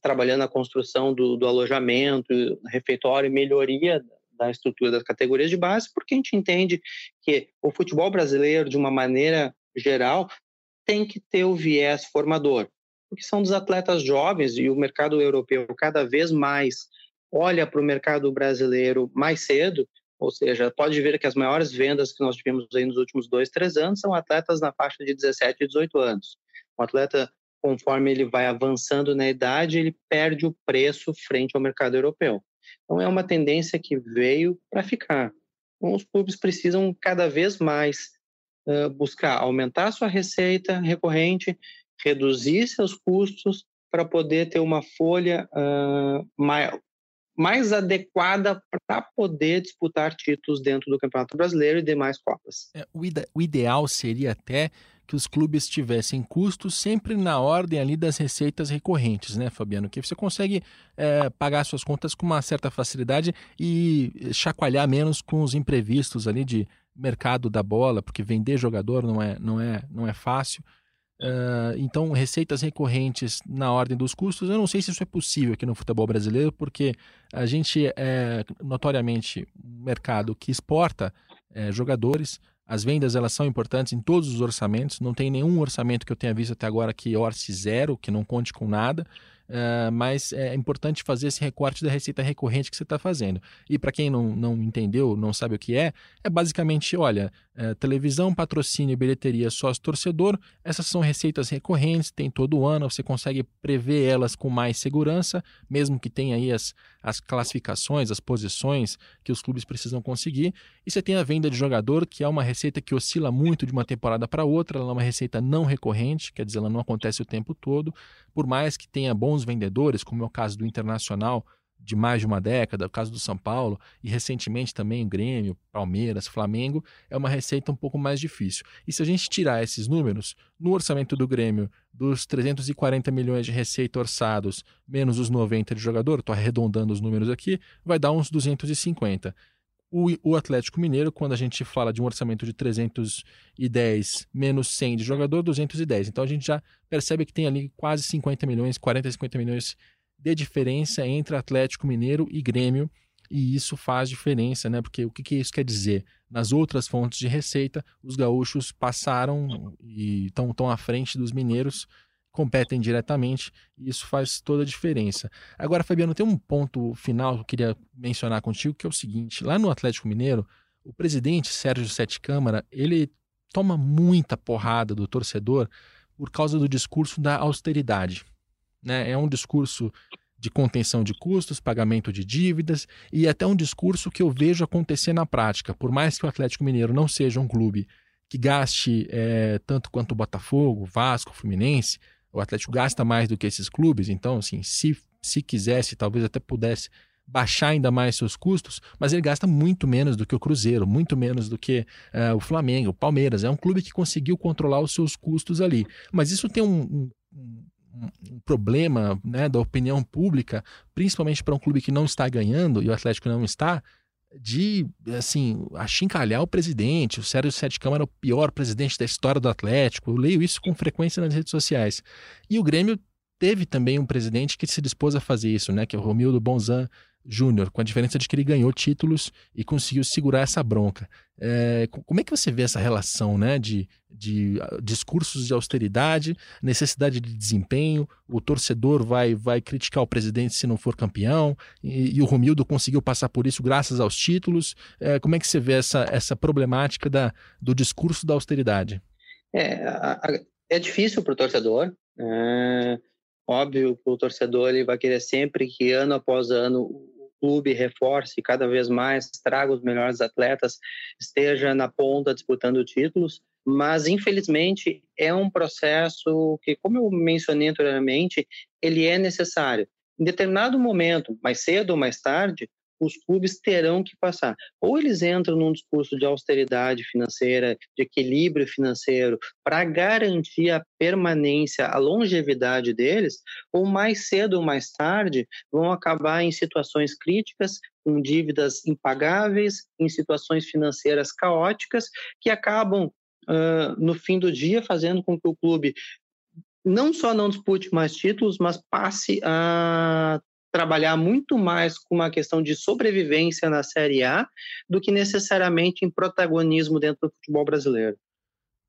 trabalhando a construção do, do alojamento, refeitório e melhoria da estrutura das categorias de base, porque a gente entende que o futebol brasileiro, de uma maneira geral, tem que ter o viés formador, porque são dos atletas jovens e o mercado europeu cada vez mais olha para o mercado brasileiro mais cedo, ou seja, pode ver que as maiores vendas que nós tivemos aí nos últimos dois, três anos são atletas na faixa de 17 e 18 anos. O atleta, conforme ele vai avançando na idade, ele perde o preço frente ao mercado europeu. Então, é uma tendência que veio para ficar. Então, os clubes precisam cada vez mais uh, buscar aumentar sua receita recorrente, reduzir seus custos para poder ter uma folha uh, maior, mais adequada para poder disputar títulos dentro do Campeonato Brasileiro e demais Copas. É, o, ide o ideal seria até que os clubes tivessem custos sempre na ordem ali das receitas recorrentes, né, Fabiano? Que você consegue é, pagar suas contas com uma certa facilidade e chacoalhar menos com os imprevistos ali de mercado da bola, porque vender jogador não é, não é, não é fácil. Uh, então, receitas recorrentes na ordem dos custos, eu não sei se isso é possível aqui no futebol brasileiro, porque a gente é notoriamente um mercado que exporta é, jogadores. As vendas elas são importantes em todos os orçamentos. Não tem nenhum orçamento que eu tenha visto até agora que orce zero, que não conte com nada. Uh, mas é importante fazer esse recorte da receita recorrente que você está fazendo. E para quem não, não entendeu, não sabe o que é, é basicamente, olha, é, televisão, patrocínio, bilheteria, sócio-torcedor, essas são receitas recorrentes, tem todo ano, você consegue prever elas com mais segurança, mesmo que tenha aí as, as classificações, as posições que os clubes precisam conseguir. E você tem a venda de jogador, que é uma receita que oscila muito de uma temporada para outra, ela é uma receita não recorrente, quer dizer, ela não acontece o tempo todo, por mais que tenha bons vendedores, como é o caso do Internacional, de mais de uma década, o caso do São Paulo, e recentemente também o Grêmio, Palmeiras, Flamengo, é uma receita um pouco mais difícil. E se a gente tirar esses números, no orçamento do Grêmio, dos 340 milhões de receita orçados, menos os 90 de jogador, estou arredondando os números aqui, vai dar uns 250. O, o Atlético Mineiro, quando a gente fala de um orçamento de 310 menos 100 de jogador, 210. Então a gente já percebe que tem ali quase 50 milhões, 40, 50 milhões de diferença entre Atlético Mineiro e Grêmio, e isso faz diferença, né? Porque o que, que isso quer dizer? Nas outras fontes de receita, os gaúchos passaram e estão tão à frente dos mineiros, competem diretamente, e isso faz toda a diferença. Agora, Fabiano, tem um ponto final que eu queria mencionar contigo, que é o seguinte: lá no Atlético Mineiro, o presidente Sérgio Sete Câmara, ele toma muita porrada do torcedor por causa do discurso da austeridade. Né? É um discurso de contenção de custos, pagamento de dívidas e até um discurso que eu vejo acontecer na prática. Por mais que o Atlético Mineiro não seja um clube que gaste é, tanto quanto o Botafogo, Vasco, Fluminense, o Atlético gasta mais do que esses clubes, então, assim, se, se quisesse, talvez até pudesse baixar ainda mais seus custos, mas ele gasta muito menos do que o Cruzeiro, muito menos do que uh, o Flamengo, o Palmeiras. É um clube que conseguiu controlar os seus custos ali. Mas isso tem um, um, um problema né, da opinião pública, principalmente para um clube que não está ganhando e o Atlético não está, de assim achincalhar o presidente. O Sérgio Sete Câmara é o pior presidente da história do Atlético. Eu leio isso com frequência nas redes sociais. E o Grêmio teve também um presidente que se dispôs a fazer isso, né, que é o Romildo Bonzan Júnior, com a diferença de que ele ganhou títulos e conseguiu segurar essa bronca. É, como é que você vê essa relação né, de, de uh, discursos de austeridade, necessidade de desempenho, o torcedor vai, vai criticar o presidente se não for campeão, e, e o Romildo conseguiu passar por isso graças aos títulos. É, como é que você vê essa, essa problemática da, do discurso da austeridade? É, é difícil para o torcedor. É, óbvio que o torcedor ele vai querer sempre que ano após ano clube reforce cada vez mais, traga os melhores atletas, esteja na ponta disputando títulos, mas infelizmente é um processo que, como eu mencionei anteriormente, ele é necessário. Em determinado momento, mais cedo ou mais tarde, os clubes terão que passar. Ou eles entram num discurso de austeridade financeira, de equilíbrio financeiro, para garantir a permanência, a longevidade deles, ou mais cedo ou mais tarde vão acabar em situações críticas, com dívidas impagáveis, em situações financeiras caóticas, que acabam, uh, no fim do dia, fazendo com que o clube não só não dispute mais títulos, mas passe a trabalhar muito mais com uma questão de sobrevivência na Série A do que necessariamente em protagonismo dentro do futebol brasileiro.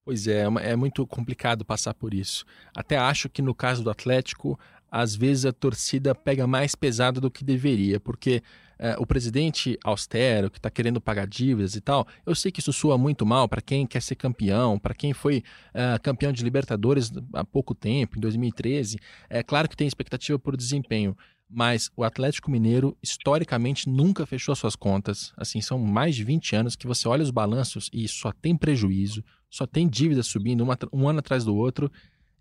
Pois é, é, é muito complicado passar por isso. Até acho que no caso do Atlético, às vezes a torcida pega mais pesado do que deveria, porque é, o presidente austero, que está querendo pagar dívidas e tal, eu sei que isso soa muito mal para quem quer ser campeão, para quem foi é, campeão de Libertadores há pouco tempo, em 2013. É claro que tem expectativa por desempenho, mas o Atlético Mineiro historicamente nunca fechou suas contas. Assim, são mais de 20 anos que você olha os balanços e só tem prejuízo, só tem dívida subindo uma, um ano atrás do outro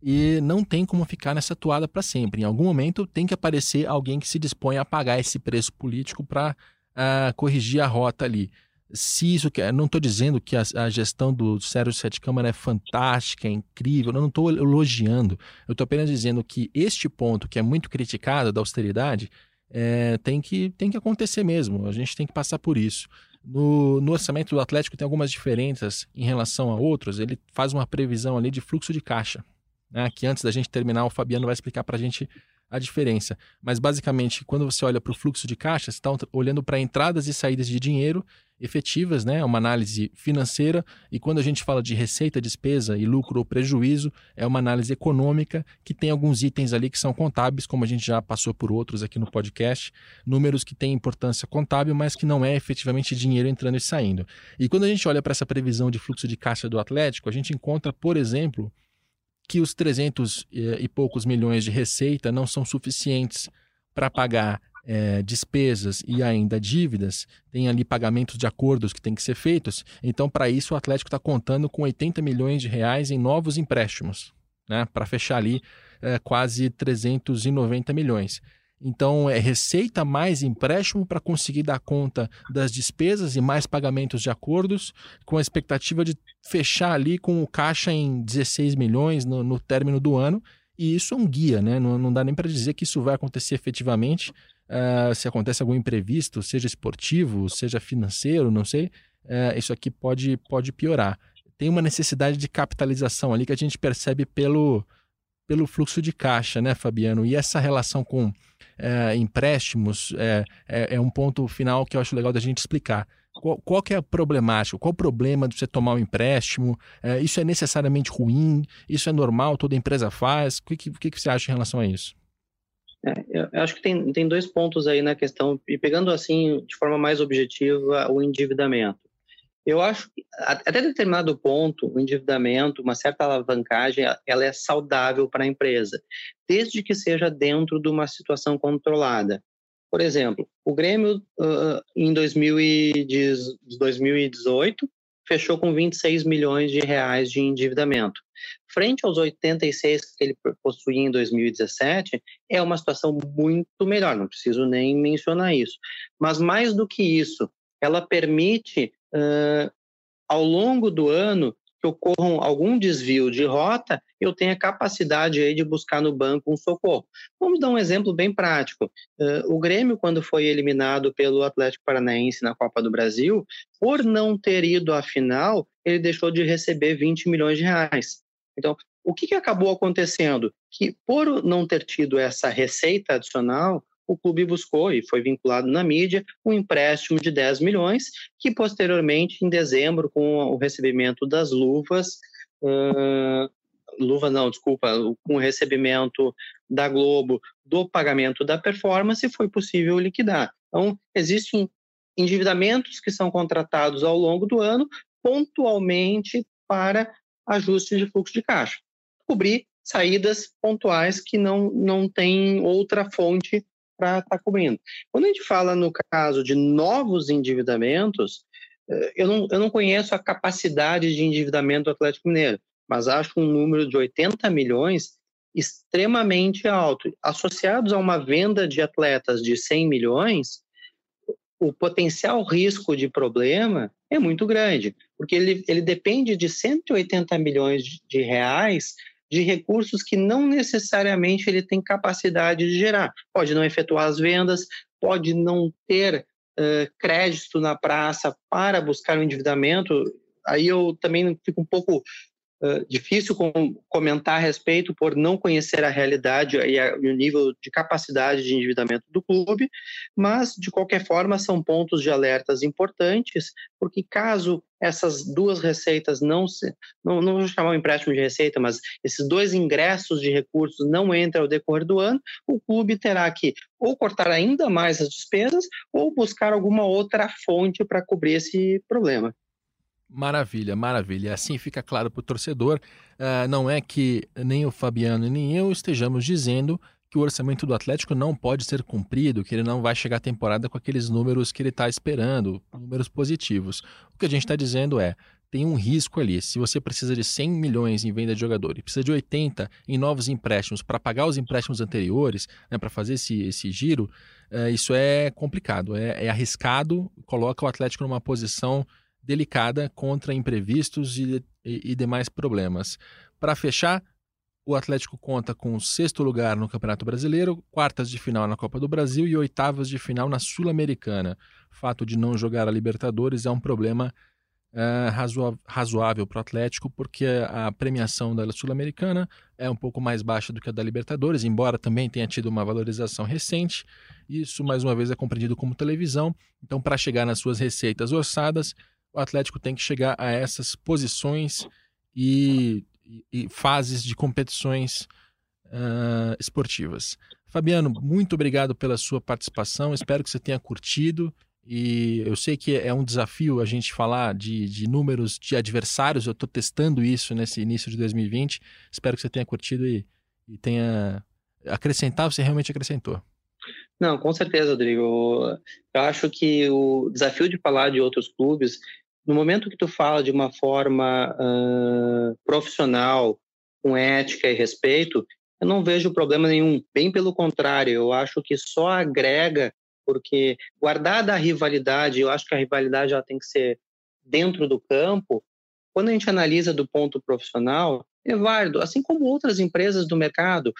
e não tem como ficar nessa toada para sempre. Em algum momento tem que aparecer alguém que se dispõe a pagar esse preço político para uh, ah, corrigir a rota ali se isso que não estou dizendo que a, a, gestão do Sérgio Sete Câmara é fantástica, é incrível, eu não estou elogiando. Eu estou apenas dizendo que este ponto, que é muito criticado da austeridade, é, tem, que, tem que acontecer mesmo. A gente tem que passar por isso. No, no, orçamento do Atlético tem algumas diferenças em relação a outros. Ele faz uma previsão ali de fluxo de caixa. né, que antes da gente terminar, o Fabiano vai explicar para a gente a diferença. Mas basicamente, quando você olha para o fluxo de caixa, você está olhando para entradas e saídas de dinheiro efetivas, né? É uma análise financeira. E quando a gente fala de receita, despesa e lucro ou prejuízo, é uma análise econômica que tem alguns itens ali que são contábeis, como a gente já passou por outros aqui no podcast, números que têm importância contábil, mas que não é efetivamente dinheiro entrando e saindo. E quando a gente olha para essa previsão de fluxo de caixa do Atlético, a gente encontra, por exemplo, que os 300 eh, e poucos milhões de receita não são suficientes para pagar é, despesas e ainda dívidas, tem ali pagamentos de acordos que têm que ser feitos. Então, para isso, o Atlético está contando com 80 milhões de reais em novos empréstimos, né, para fechar ali é, quase 390 milhões. Então, é receita mais empréstimo para conseguir dar conta das despesas e mais pagamentos de acordos, com a expectativa de fechar ali com o caixa em 16 milhões no, no término do ano. E isso é um guia, né? Não, não dá nem para dizer que isso vai acontecer efetivamente. Uh, se acontece algum imprevisto, seja esportivo, seja financeiro, não sei, uh, isso aqui pode, pode piorar. Tem uma necessidade de capitalização ali que a gente percebe pelo, pelo fluxo de caixa, né, Fabiano? E essa relação com é, empréstimos é, é, é, um ponto final que eu acho legal da gente explicar. Qual, qual que é a problemática? Qual o problema de você tomar um empréstimo? Isso é necessariamente ruim? Isso é normal? Toda empresa faz? O que, que, que você acha em relação a isso? É, eu acho que tem, tem dois pontos aí na questão, e pegando assim de forma mais objetiva o endividamento. Eu acho que até determinado ponto, o endividamento, uma certa alavancagem, ela é saudável para a empresa, desde que seja dentro de uma situação controlada. Por exemplo, o Grêmio, em 2018, fechou com 26 milhões de reais de endividamento. Frente aos 86 que ele possuía em 2017, é uma situação muito melhor, não preciso nem mencionar isso. Mas mais do que isso, ela permite uh, ao longo do ano que ocorram algum desvio de rota, eu tenha capacidade aí de buscar no banco um socorro. Vamos dar um exemplo bem prático. Uh, o Grêmio, quando foi eliminado pelo Atlético Paranaense na Copa do Brasil, por não ter ido à final, ele deixou de receber 20 milhões de reais. Então, o que, que acabou acontecendo? Que por não ter tido essa receita adicional, o clube buscou e foi vinculado na mídia um empréstimo de 10 milhões, que posteriormente, em dezembro, com o recebimento das luvas, uh, luva não, desculpa, com o recebimento da Globo do pagamento da performance, foi possível liquidar. Então, existem endividamentos que são contratados ao longo do ano, pontualmente para ajuste de fluxo de caixa. Cobrir saídas pontuais que não, não tem outra fonte para estar tá cobrindo. Quando a gente fala no caso de novos endividamentos, eh, eu não, eu não conheço a capacidade de endividamento do Atlético Mineiro, mas acho um número de 80 milhões extremamente alto. Associados a uma venda de atletas de 100 milhões, o potencial risco de problema é muito grande, porque ele, ele depende de 180 milhões de reais de recursos que não necessariamente ele tem capacidade de gerar. Pode não efetuar as vendas, pode não ter uh, crédito na praça para buscar o um endividamento. Aí eu também fico um pouco difícil com, comentar a respeito por não conhecer a realidade e, a, e, o nível de capacidade de endividamento do clube, mas de qualquer forma são pontos de alertas importantes, porque caso essas duas receitas não se, não, não vou chamar o empréstimo de receita, mas esses dois ingressos de recursos não entrem ao decorrer do ano, o clube terá que ou cortar ainda mais as despesas ou buscar alguma outra fonte para cobrir esse problema. Maravilha, maravilha. Assim fica claro para o torcedor. Uh, não é que nem o Fabiano nem eu estejamos dizendo que o orçamento do Atlético não pode ser cumprido, que ele não vai chegar à temporada com aqueles números que ele está esperando, números positivos. O que a gente está dizendo é, tem um risco ali. Se você precisa de 100 milhões em venda de jogador e precisa de 80 em novos empréstimos para pagar os empréstimos anteriores, né, para fazer esse, esse giro, uh, isso é complicado, é, é arriscado, coloca o Atlético numa posição delicada contra imprevistos e, e, e demais problemas. Para fechar, o Atlético conta com sexto lugar no Campeonato Brasileiro, quartas de final na Copa do Brasil e oitavas de final na Sul-Americana. Fato de não jogar a Libertadores é um problema é, razoável para o Atlético, porque a premiação da Sul-Americana é um pouco mais baixa do que a da Libertadores, embora também tenha tido uma valorização recente. Isso, mais uma vez, é compreendido como televisão. Então, para chegar nas suas receitas orçadas, o Atlético tem que chegar a essas posições e, e, fases de competições uh, esportivas. Fabiano, muito obrigado pela sua participação. Espero que você tenha curtido. E eu sei que é um desafio a gente falar de, de números de adversários. Eu estou testando isso nesse início de 2020. Espero que você tenha curtido e, e tenha acrescentado. Você realmente acrescentou. Não, com certeza, Rodrigo. Eu acho que o desafio de falar de outros clubes, no momento que tu fala de uma forma uh, profissional, com ética e respeito, eu não vejo problema nenhum. Bem pelo contrário, eu acho que só agrega, porque guardada a rivalidade, eu acho que a rivalidade ela tem que ser dentro do campo. Quando a gente analisa do ponto profissional, é válido, assim como outras empresas do mercado.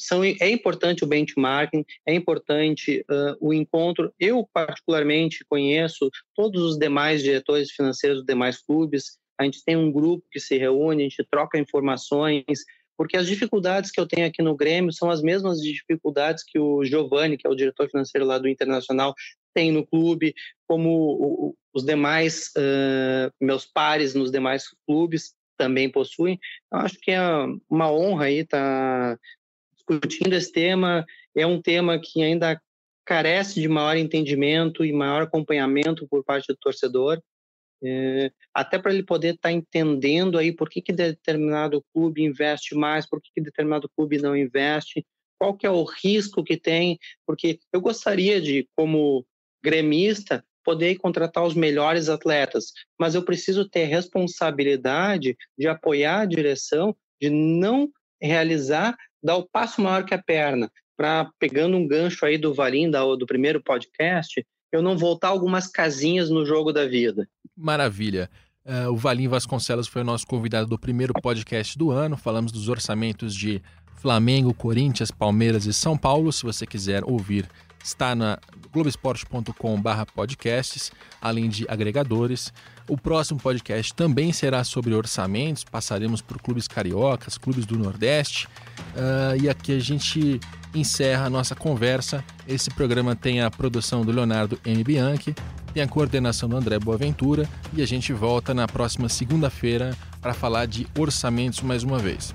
São, é importante o benchmarking, é importante uh, o encontro. Eu, particularmente, conheço todos os demais diretores financeiros dos demais clubes. A gente tem um grupo que se reúne, a gente troca informações, porque as dificuldades que eu tenho aqui no Grêmio são as mesmas dificuldades que o Giovanni, que é o diretor financeiro lá do Internacional, tem no clube, como os demais uh, meus pares nos demais clubes também possuem. Eu acho que é uma honra aí estar tá discutindo esse tema. É um tema que ainda carece de maior entendimento e maior acompanhamento por parte do torcedor. É, até para ele poder estar tá entendendo aí por que, que determinado clube investe mais, por que, que determinado clube não investe, qual que é o risco que tem, porque eu gostaria de, como gremista, poder contratar os melhores atletas, mas eu preciso ter responsabilidade de apoiar a direção, de não realizar, dar o passo maior que a perna, para pegando um gancho aí do Valim, do primeiro podcast, eu não voltar algumas casinhas no jogo da vida. Maravilha. Uh, o Valim Vasconcelos foi o nosso convidado do primeiro podcast do ano. Falamos dos orçamentos de Flamengo, Corinthians, Palmeiras e São Paulo. Se você quiser ouvir, está na globesport.com/podcasts, além de agregadores. O próximo podcast também será sobre orçamentos. Passaremos por clubes cariocas, clubes do Nordeste. Uh, e aqui a gente encerra a nossa conversa. Esse programa tem a produção do Leonardo M. Bianchi, tem a coordenação do André Boaventura e a gente volta na próxima segunda-feira para falar de orçamentos mais uma vez.